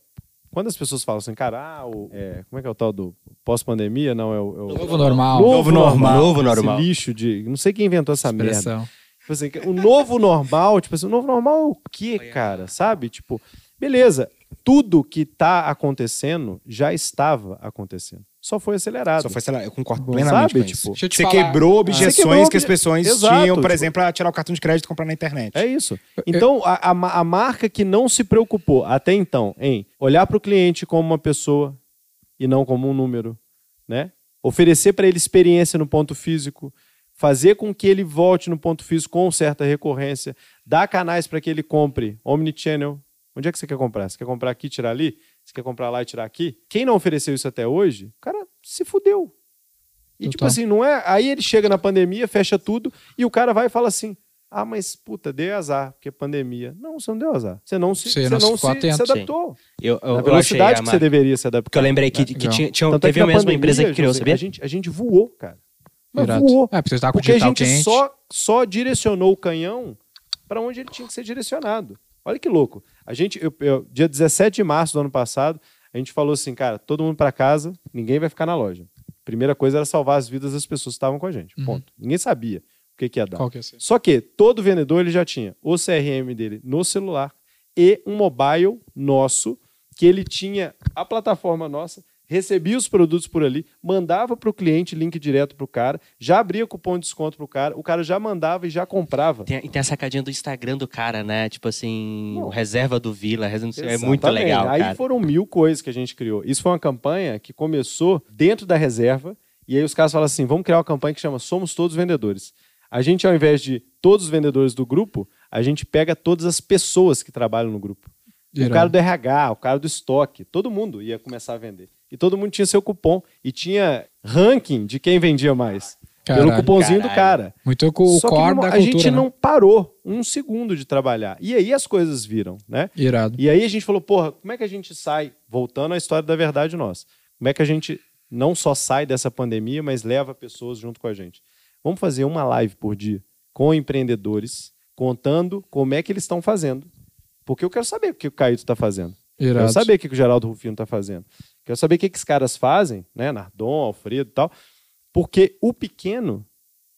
Quando as pessoas falam assim, cara, ah, o- é, como é que é o tal do pós-pandemia? Não, é o, é o Novo normal. Novo normal. Novo esse normal. lixo de. Não sei quem inventou essa merda. Expressão. Tipo assim, o novo normal, tipo assim, o novo normal é o quê, cara? Sabe? Tipo, beleza, tudo que tá acontecendo já estava acontecendo. Só foi acelerado. Só foi, lá, eu concordo Bom, plenamente sabe, com isso. tipo, Deixa eu te Você falar- quebrou Ah. objeções Você quebrou que as pessoas Exato, tinham, por tipo- exemplo, a tirar o cartão de crédito e comprar na internet. É isso. Então, a, a ma- a marca que não se preocupou até então em olhar para o cliente como uma pessoa e não como um número, né? Oferecer para ele experiência no ponto físico, fazer com que ele volte no ponto físico com certa recorrência, dar canais para que ele compre omnichannel. Onde é que você quer comprar? Você quer comprar aqui e tirar ali? Você quer comprar lá e tirar aqui? Quem não ofereceu isso até hoje, o cara se fudeu. E tipo Total. assim, não é. Aí ele chega na pandemia, fecha tudo, e o cara vai e fala assim: ah, mas puta, dei azar, porque é pandemia. Não, você não deu azar. Você não se, Você você não se, atento. se adaptou. Eu, eu, Na eu velocidade achei a que você deveria se adaptar. Porque eu lembrei que, tinha, tinha, Tanto é teve que na mesmo uma pandemia, empresa que criou, sabia? A gente, a gente voou, cara. Mas Irado. voou. É, porque você tá com o Porque a gente quente. só, só direcionou o canhão para onde ele tinha que ser direcionado. Olha que louco. A gente, eu- eu- dia 17 de março do ano passado, a gente falou assim, cara, todo mundo para casa, ninguém vai ficar na loja. Primeira coisa era salvar as vidas das pessoas que estavam com a gente. Uhum. Ponto. Ninguém sabia o que, que ia dar. Que esse? Só que todo vendedor ele já tinha o CRM dele no celular e um mobile nosso, que ele tinha a plataforma nossa, recebia os produtos por ali, mandava para o cliente link direto para o cara, já abria cupom de desconto para o cara, o cara já mandava e já comprava. Tem, e tem a sacadinha do Instagram do cara, né? Tipo assim, o reserva do Vila, reserva é muito legal, Aí cara. foram mil coisas que a gente criou. Isso foi uma campanha que começou dentro da reserva, e aí os caras falam assim: vamos criar uma campanha que chama Somos Todos Vendedores. A gente, ao invés de todos os vendedores do grupo, a gente pega todas as pessoas que trabalham no grupo. O Irado. cara do RH, o cara do estoque, todo mundo ia começar a vender. E todo mundo tinha seu cupom. E tinha ranking de quem vendia mais. pelo Caralho. cupomzinho do Caralho. cara. Muito o Só que core não- da a cultura, gente né? não parou um segundo de trabalhar. E aí as coisas viram, né? Irado. E aí a gente falou, porra, como é que a gente sai, voltando à história da verdade nossa, como é que a gente não só sai dessa pandemia, mas leva pessoas junto com a gente? Vamos fazer uma live por dia com empreendedores, contando como é que eles estão fazendo. Porque eu quero saber o que o Caíto está fazendo. Irado. Quero saber o que o Geraldo Rufino está fazendo. Quero saber o que, que os caras fazem, né? Nardon, Alfredo e tal. Porque o pequeno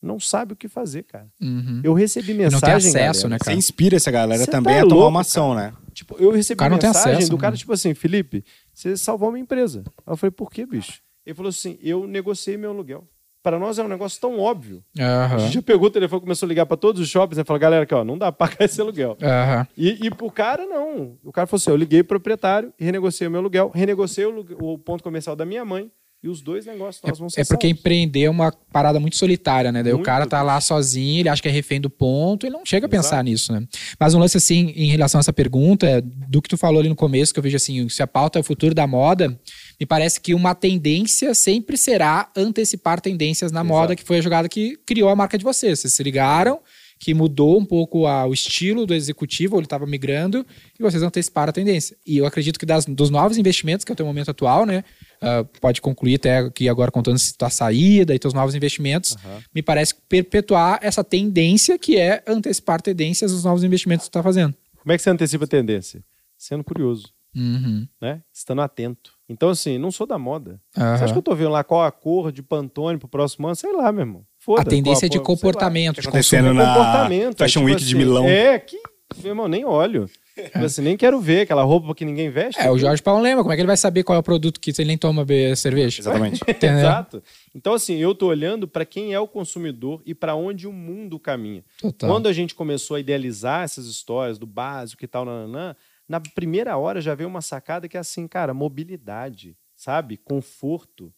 não sabe o que fazer, cara. Uhum. Eu recebi não tem mensagem. acesso, galera, né, Você cara? inspira essa galera Cê também tá a tomar louco, uma ação, né? Tipo, eu recebi cara não tem mensagem acesso, do cara, né? tipo assim, Felipe, você salvou minha empresa. Aí eu falei, por quê, bicho? Ele falou assim, eu negociei meu aluguel. Para nós é um negócio tão óbvio. A Aham. gente já pegou o telefone, começou a ligar para todos os shoppings e falou, galera, aqui, ó, não dá pra pagar esse aluguel. Aham. E, e pro cara, não. O cara falou assim, eu liguei pro proprietário renegociei o meu aluguel, renegociei o, o ponto comercial da minha mãe e os dois negócios nós vamos ser É porque salvos. empreender é uma parada muito solitária, né? Daí o Muito, cara tá lá sozinho, ele acha que é refém do ponto, ele não chega a pensar nisso, né? Mas um lance assim, em relação a essa pergunta, é, do que tu falou ali no começo, que eu vejo assim, se a pauta é o futuro da moda, me parece que uma tendência sempre será antecipar tendências na moda, que foi a jogada que criou a marca de vocês. Vocês se ligaram, que mudou um pouco a- o estilo do executivo, ele estava migrando, e vocês anteciparam a tendência. E eu acredito que das- dos novos investimentos, que é o teu momento atual, né? ah, pode concluir até aqui agora contando se tua saída e teus novos investimentos, me parece perpetuar essa tendência que é antecipar tendências dos novos investimentos que tu tá fazendo. Como é que você antecipa a tendência? Sendo curioso, Uhum. né? Estando atento. Então, assim, não sou da moda. Aham. Você acha que eu tô vendo lá qual a cor de Pantone pro próximo ano? Sei lá, meu irmão. Foda, A tendência é de a- sei lá. comportamento, de acontecendo consumo. na comportamento. Fashion tipo Week de assim, Milão. É, que, meu irmão, nem olho. Tipo assim, nem quero ver aquela roupa que ninguém veste. É, o Jorge Paulo lembra, como é que ele vai saber qual é o produto que se ele nem toma cerveja? Exatamente. Exato. Então, assim, eu tô olhando para quem é o consumidor e para onde o mundo caminha. Total. Quando a gente começou a idealizar essas histórias do básico e tal, nananã, na primeira hora já veio uma sacada que é assim, cara, mobilidade, sabe? Conforto.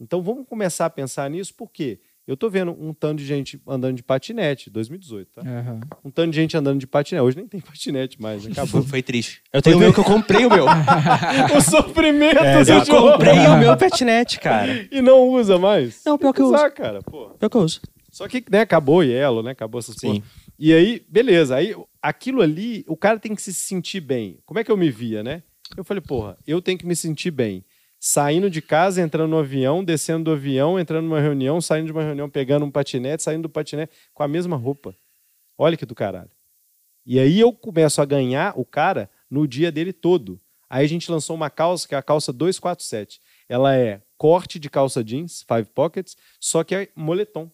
Então vamos começar a pensar nisso, por quê? Eu tô vendo um tanto de gente andando de patinete, 2018, tá? Aham. Um tanto de gente andando de patinete. Hoje nem tem patinete mais, acabou. Foi triste. Eu tenho o meu que eu comprei o meu. o sofrimento É. Eu jogo. comprei o meu patinete, cara. E não usa mais. Não, pior que eu Usar, cara, pô. Pior que eu uso. Só que, né, acabou o Yellow, né? Acabou essas Sim. porra. E aí, beleza. Aí, aquilo ali, o cara tem que se sentir bem. Como é que eu me via, né? Eu falei, porra, eu tenho que me sentir bem. Saindo de casa, entrando no avião, descendo do avião, entrando numa reunião, saindo de uma reunião, pegando um patinete, saindo do patinete com a mesma roupa. Olha que do caralho. E aí eu começo a ganhar o cara no dia dele todo. Aí a gente lançou uma calça, que é a calça 247. Ela é corte de calça jeans, five pockets, só que é moletom.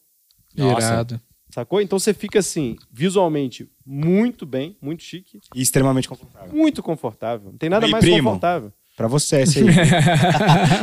Nossa. Irado. Sacou? Então você fica assim, visualmente muito bem, muito chique, E extremamente confortável. muito confortável. Não tem nada Aí, mais primo. confortável. Pra você, esse aí.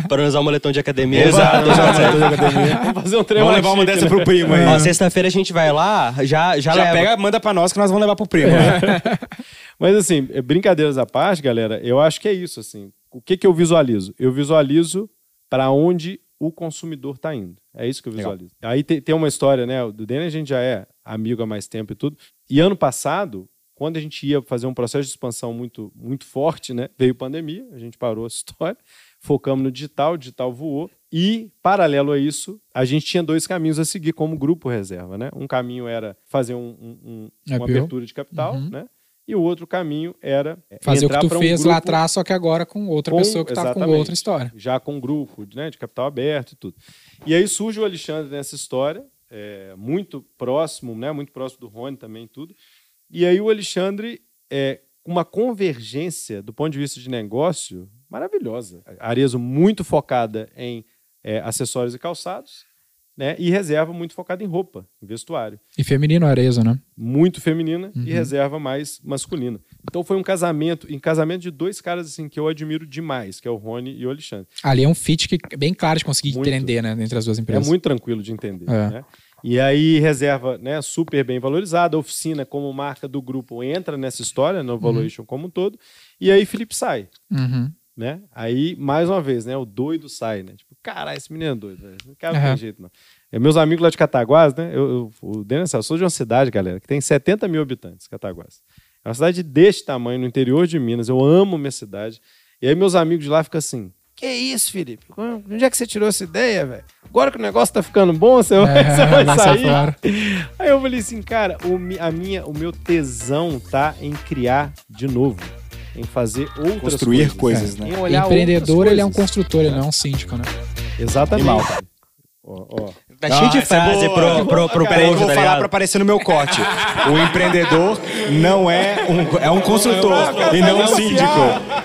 Para usar o moletom de academia. Exato, Vamos fazer um trem Vamos levar uma dessa né? pro primo aí. Sexta-feira a gente vai lá, já, já, Já leva. pega, manda pra nós que nós vamos levar pro primo. né? Mas assim, brincadeiras à parte, galera, eu acho que é isso. Assim, o que, que eu visualizo? Eu visualizo para onde o consumidor está indo. É isso que eu Legal. visualizo. Aí tem, tem uma história, né? Do Dene a gente já é amigo há mais tempo e tudo. E ano passado, quando a gente ia fazer um processo de expansão muito, muito forte, né? Veio pandemia, a gente parou a história, focamos no digital, o digital voou. E, paralelo a isso, a gente tinha dois caminhos a seguir como grupo reserva, né? Um caminho era fazer um- um- um- uma abertura de capital, Uhum. né? E o outro caminho era Fazer o que tu um fez lá grupo atrás, só que agora com outra com- pessoa que tava com exatamente. outra história. já com um grupo né, de capital aberto e tudo. E aí surge o Alexandre nessa história, é, muito próximo, né, muito próximo do Rony também e tudo. E aí o Alexandre, é, com uma convergência do ponto de vista de negócio maravilhosa. A Arezo muito focada em é, acessórios e calçados, né, e reserva muito focada em roupa, em vestuário E feminino arezo, né? muito feminina Uhum. e reserva mais masculina. Então foi um casamento, em casamento de dois caras assim que eu admiro demais, que é o Rony e o Alexandre. Ali é um fit que é bem claro de conseguir Muito. entender, né? Entre as duas É empresas. muito tranquilo de entender. É. né? E aí reserva, né, super bem valorizada, a oficina como marca do grupo entra nessa história, no Valuation como um todo. E aí Felipe sai, Uhum. Né? Aí mais uma vez, né, o doido sai, né? Tipo, caralho, esse menino é doido, velho. Não quero Aham. tem jeito não. É, meus amigos lá de Cataguás, né? Eu, eu, o Denis, eu sou de uma cidade, galera, que tem 70 mil habitantes, Cataguás. É uma cidade deste tamanho, no interior de Minas. Eu amo minha cidade. E aí meus amigos de lá ficam assim: Que isso, Felipe? Onde é que você tirou essa ideia, velho? Agora que o negócio tá ficando bom, você, vai- É, você vai sair. Aí eu falei assim, cara, o, a minha, o meu tesão tá em criar de novo. Em fazer outras Construir coisas. coisas, né? Em olhar Empreendedor, ele é um construtor, ele não é um síndico, né? Exatamente. Animal. Ó, ó. Tá cheio de essa é frase boa. pro, pro, pro Peraí eu vou tá falar ligado? pra aparecer no meu corte. O empreendedor não é um, é um consultor e não um síndico.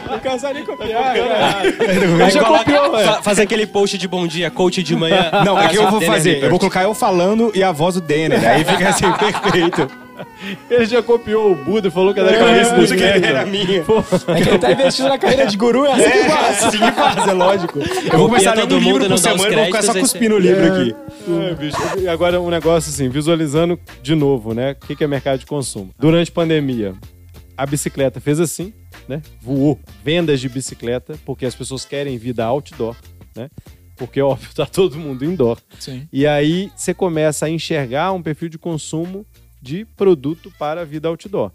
Não cansa nem copiar, cara. Aí já coloca- copiou, fazer aquele post de bom dia, coach de manhã. Não, é que eu vou fazer. Eu vou colocar eu falando e a voz do Denner. Aí fica assim, perfeito. Ele já copiou o Buda e falou que era cabeça É, música dele. era minha. É que ele tá investindo na carreira de guru, é assim que É, assim que faz, é lógico. Eu vou começar a ler todo um livro mundo, por semana e vou ficar só cuspindo o livro aqui. É, bicho. E agora um negócio assim, visualizando de novo, né? O que que é mercado de consumo? Durante a pandemia, a bicicleta fez assim, né? Voou. Vendas de bicicleta, porque as pessoas querem vida outdoor, né? Porque, óbvio, tá todo mundo indoor. Sim. E aí você começa a enxergar um perfil de consumo de produto para a vida outdoor.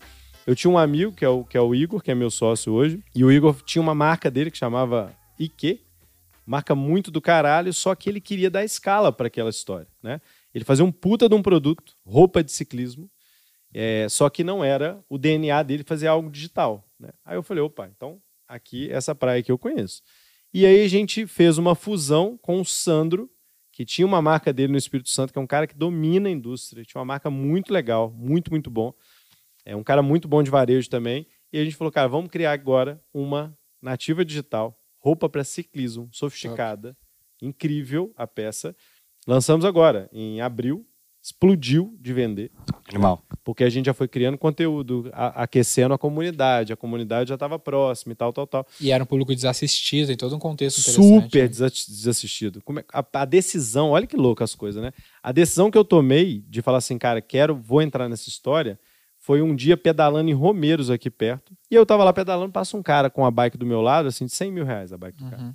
Eu tinha um amigo, que é, o, que é o Igor, que é meu sócio hoje, e o Igor tinha uma marca dele que chamava IQ, marca muito do caralho, só que ele queria dar escala para aquela história, né? Ele fazia um puta de um produto, roupa de ciclismo, é, só que não era o DNA dele fazer algo digital, né? Aí eu falei, opa, então aqui essa praia que eu conheço. E aí a gente fez uma fusão com o Sandro, que tinha uma marca dele no Espírito Santo, que é um cara que domina a indústria, tinha uma marca muito legal, muito, muito bom. É um cara muito bom de varejo também. E a gente falou, cara, vamos criar agora uma nativa digital, roupa para ciclismo, sofisticada, incrível a peça. Lançamos agora, em abril, explodiu de vender, Animal. porque a gente já foi criando conteúdo, a- aquecendo a comunidade, a comunidade já estava próxima e tal, tal, tal. E era um público desassistido, tem todo um contexto. Super né? desas- desassistido. Como é- a, a decisão, olha que louca as coisas, né? A decisão que eu tomei de falar assim, cara, quero, vou entrar nessa história, foi um dia pedalando em Romeiros aqui perto. E eu tava lá pedalando, passa um cara com a bike do meu lado, assim, de 100 mil reais a bike do cara. Uhum.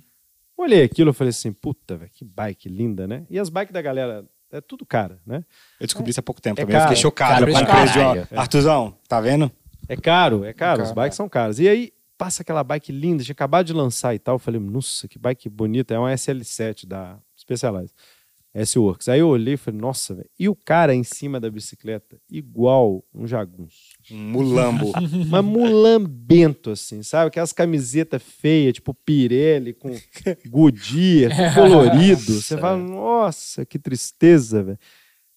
Olhei aquilo, eu falei assim, puta, velho, que bike linda, né? E as bikes da galera é tudo cara, né? Eu descobri isso há pouco tempo É também. Eu caro. fiquei chocado Caro com a pra empresa de ó, Artuzão, tá vendo? É caro, é caro, os Caro. bikes são caros. E aí passa aquela bike linda, tinha acabado de lançar e tal, eu falei, nossa, que bike bonita, é uma SL7 da Specialized. S-Works. Aí eu olhei e falei, nossa, velho. E o cara em cima da bicicleta, igual um jagunço. Um mulambo. Mas mulambento, assim, sabe? Aquelas camisetas feias, tipo Pirelli, com Goodyear, colorido. Você fala, nossa, que tristeza, velho.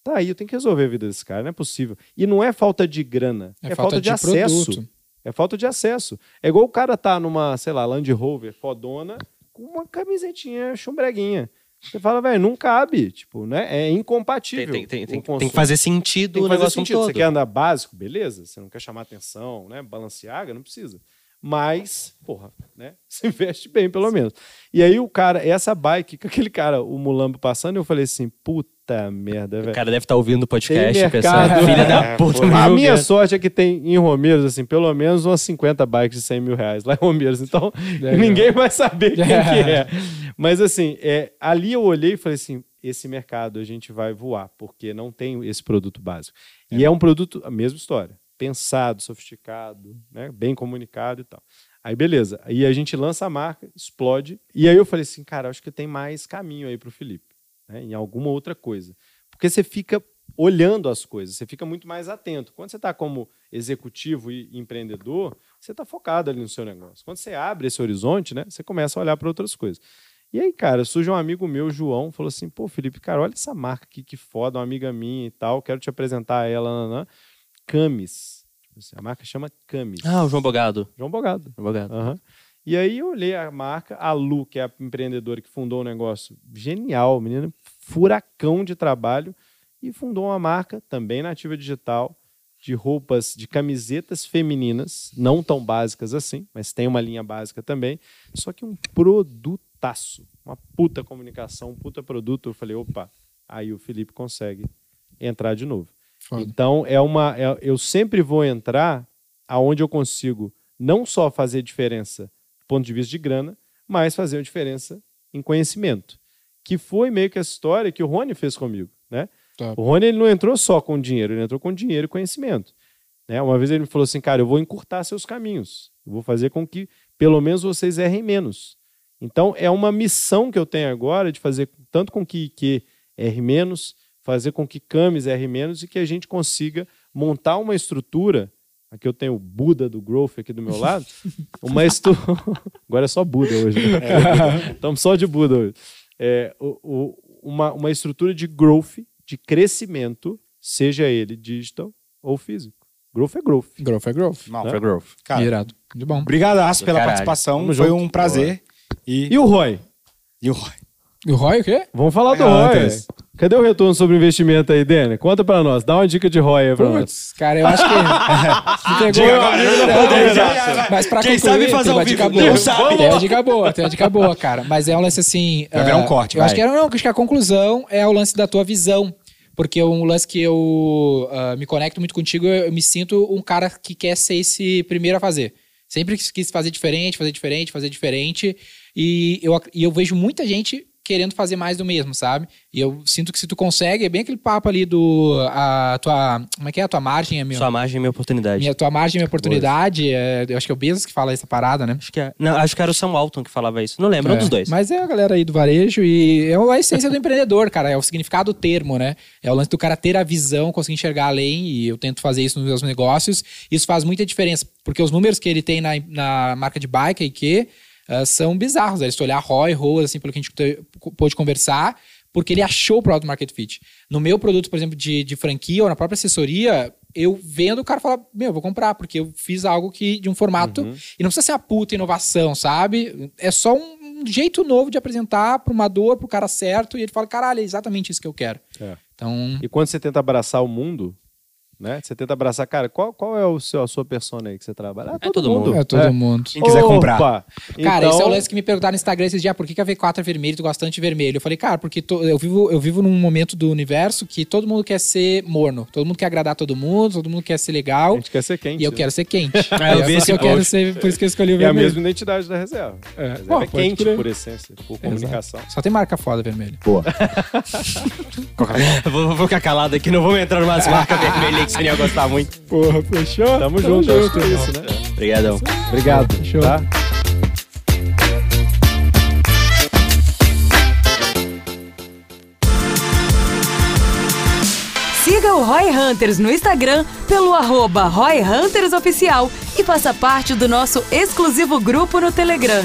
Tá aí, eu tenho que resolver a vida desse cara, não é possível. E não é falta de grana, é, falta, de, acesso. produto. É falta de acesso. É igual o cara tá numa, sei lá, Land Rover fodona com uma camisetinha chumbreguinha. Você fala, velho, não cabe. Tipo, né? É incompatível. tem, tem, tem, tem que fazer sentido Tem que o fazer negócio sentido. todo. Você quer andar básico, beleza. Você não quer chamar atenção, né? Balanceaga, não precisa. Mas, porra, né? Se investe bem, pelo menos. E aí o cara, essa bike, com aquele cara, o Mulambo passando, eu falei assim, puta merda, O velho. cara deve estar ouvindo o podcast e pensando, filha É, da puta. A minha Deus." sorte é que tem em Romeiros, assim, pelo menos umas 50 bikes de 100 mil reais lá em Romeiros. Então, ninguém vai saber quem que é. Mas, assim, é, ali eu olhei e falei assim, esse mercado a gente vai voar, porque não tem esse produto básico. E é um produto, a mesma história, pensado, sofisticado, né, bem comunicado e tal. Aí, beleza. Aí a gente lança a marca, explode. E aí eu falei assim, cara, acho que tem mais caminho aí pro Felipe, né, em alguma outra coisa. Porque você fica olhando as coisas, você fica muito mais atento. Quando você está como executivo e empreendedor, você está focado ali no seu negócio. Quando você abre esse horizonte, né, você começa a olhar para outras coisas. E aí, cara, surge um amigo meu, João, falou assim: pô, Felipe, cara, olha essa marca aqui, que foda, uma amiga minha e tal, quero te apresentar ela, nanã. Camis. A marca chama Camis. Ah, o João Bogado. João Bogado. João Bogado. Aham. E aí eu olhei a marca, a Lu, que é a empreendedora que fundou o negócio, genial, menina, furacão de trabalho, e fundou uma marca também nativa digital de roupas, de camisetas femininas, não tão básicas assim, mas tem uma linha básica também, só que um produtaço, uma puta comunicação, um puta produto. Eu falei, opa, aí o Felipe consegue entrar de novo. Foda. Então é uma, é- eu sempre vou entrar aonde eu consigo não só fazer diferença do ponto de vista de grana, mas fazer uma diferença em conhecimento, que foi meio que essa história que o Rony fez comigo, né? Top. O Rony ele não entrou só com dinheiro, ele entrou com dinheiro e conhecimento. Né? Uma vez ele me falou assim, cara, eu vou encurtar seus caminhos, eu vou fazer com que pelo menos vocês errem menos. Então é uma missão que eu tenho agora de fazer tanto com que IQ erre menos, fazer com que Camis erre menos e que a gente consiga montar uma estrutura. Aqui eu tenho o Buda do Growth aqui do meu lado. Uma estru... Agora é só Buda hoje. né? Estamos só de Buda hoje. É, o- o- uma, uma estrutura de growth, de crescimento, seja ele digital ou físico. Growth é growth. Growth é growth. Não, Né? foi growth. Cara, Irado. De bom. brigadaço pela Caralho. participação. Foi junto. um prazer. E, E o Roy? e o Roy? E o Roy o quê? Vamos falar do Ah, Roy. Cadê o retorno sobre investimento aí, Dene? Conta pra nós. Dá uma dica de Roy aí pra nós. Cara, eu acho que. Pegou. Diga agora, Não, diga agora. mas- pra Quem concluir, sabe fazer tem uma dica boa. sabe. Tem uma dica boa, tem uma dica boa, cara. Mas é um lance assim. Vai virar um ah, corte, Eu acho vai. que, era, não, acho que a conclusão é o lance da tua visão. Porque é um lance que eu ah, me conecto muito contigo, eu, eu me sinto um cara que quer ser esse primeiro a fazer. Sempre quis- fazer diferente, fazer diferente, fazer diferente. E eu, e eu vejo muita gente querendo fazer mais do mesmo, sabe? E eu sinto que se tu consegue, é bem aquele papo ali do. A tua. Como é que é? A tua margem é meu. Sua margem é minha oportunidade. Minha, tua margem, minha oportunidade. é, eu acho que é o Bezos que fala essa parada, né? Acho, que é, não, acho que era o Sam Walton que falava isso. Não lembro, um É, dos dois. Mas é a galera aí do varejo e é a essência do empreendedor, cara. É o significado do termo, né? É o lance do cara ter a visão, conseguir enxergar além e eu tento fazer isso nos meus negócios. Isso faz muita diferença, porque os números que ele tem na, na marca de bike aí que ah, são bizarros. né? Se tu olhar ROI, ROAS, assim, pelo que a gente te- pôde conversar, porque ele achou o produto market fit. No meu produto, por exemplo, de, de franquia ou na própria assessoria, eu vendo o cara falar, meu, eu vou comprar, porque eu fiz algo que de um formato e não precisa ser uma puta inovação, sabe? É só um jeito novo de apresentar para uma dor, pro cara certo, e ele fala, caralho, é exatamente isso que eu quero. É. Então, E quando você tenta abraçar o mundo, né? Você tenta abraçar. Cara, qual, qual é o seu, a sua persona aí que você trabalha? Ah, todo mundo. É todo mundo. Quem quiser comprar. Opa! Cara, esse é o Então, lance que me perguntaram no Instagram esses dias, por que, que a V4 é vermelho e tu gosta tanto de vermelho? Eu falei, cara, porque to- eu, vivo, eu vivo num momento do universo que todo mundo quer ser morno. Todo mundo quer agradar todo mundo, todo mundo quer ser A legal. gente quer ser quente. E eu né? quero ser quente. Ah, eu É vi por esse que eu quero ser, por isso que eu escolhi o É a vermelho. mesma identidade da reserva. É. A reserva Bom, é quente crer. por essência, por comunicação. Só tem marca foda vermelho. Boa. Eu vou, vou ficar calado aqui, não vou entrar numa marcas vermelhas que você não ia gostar muito. Porra, fechou? Tamo junto, acho que é isso, né? Obrigadão. Obrigado. Show. Tá? Siga o Roy Hunters no Instagram pelo arroba Roy Hunters Oficial e faça parte do nosso exclusivo grupo no Telegram.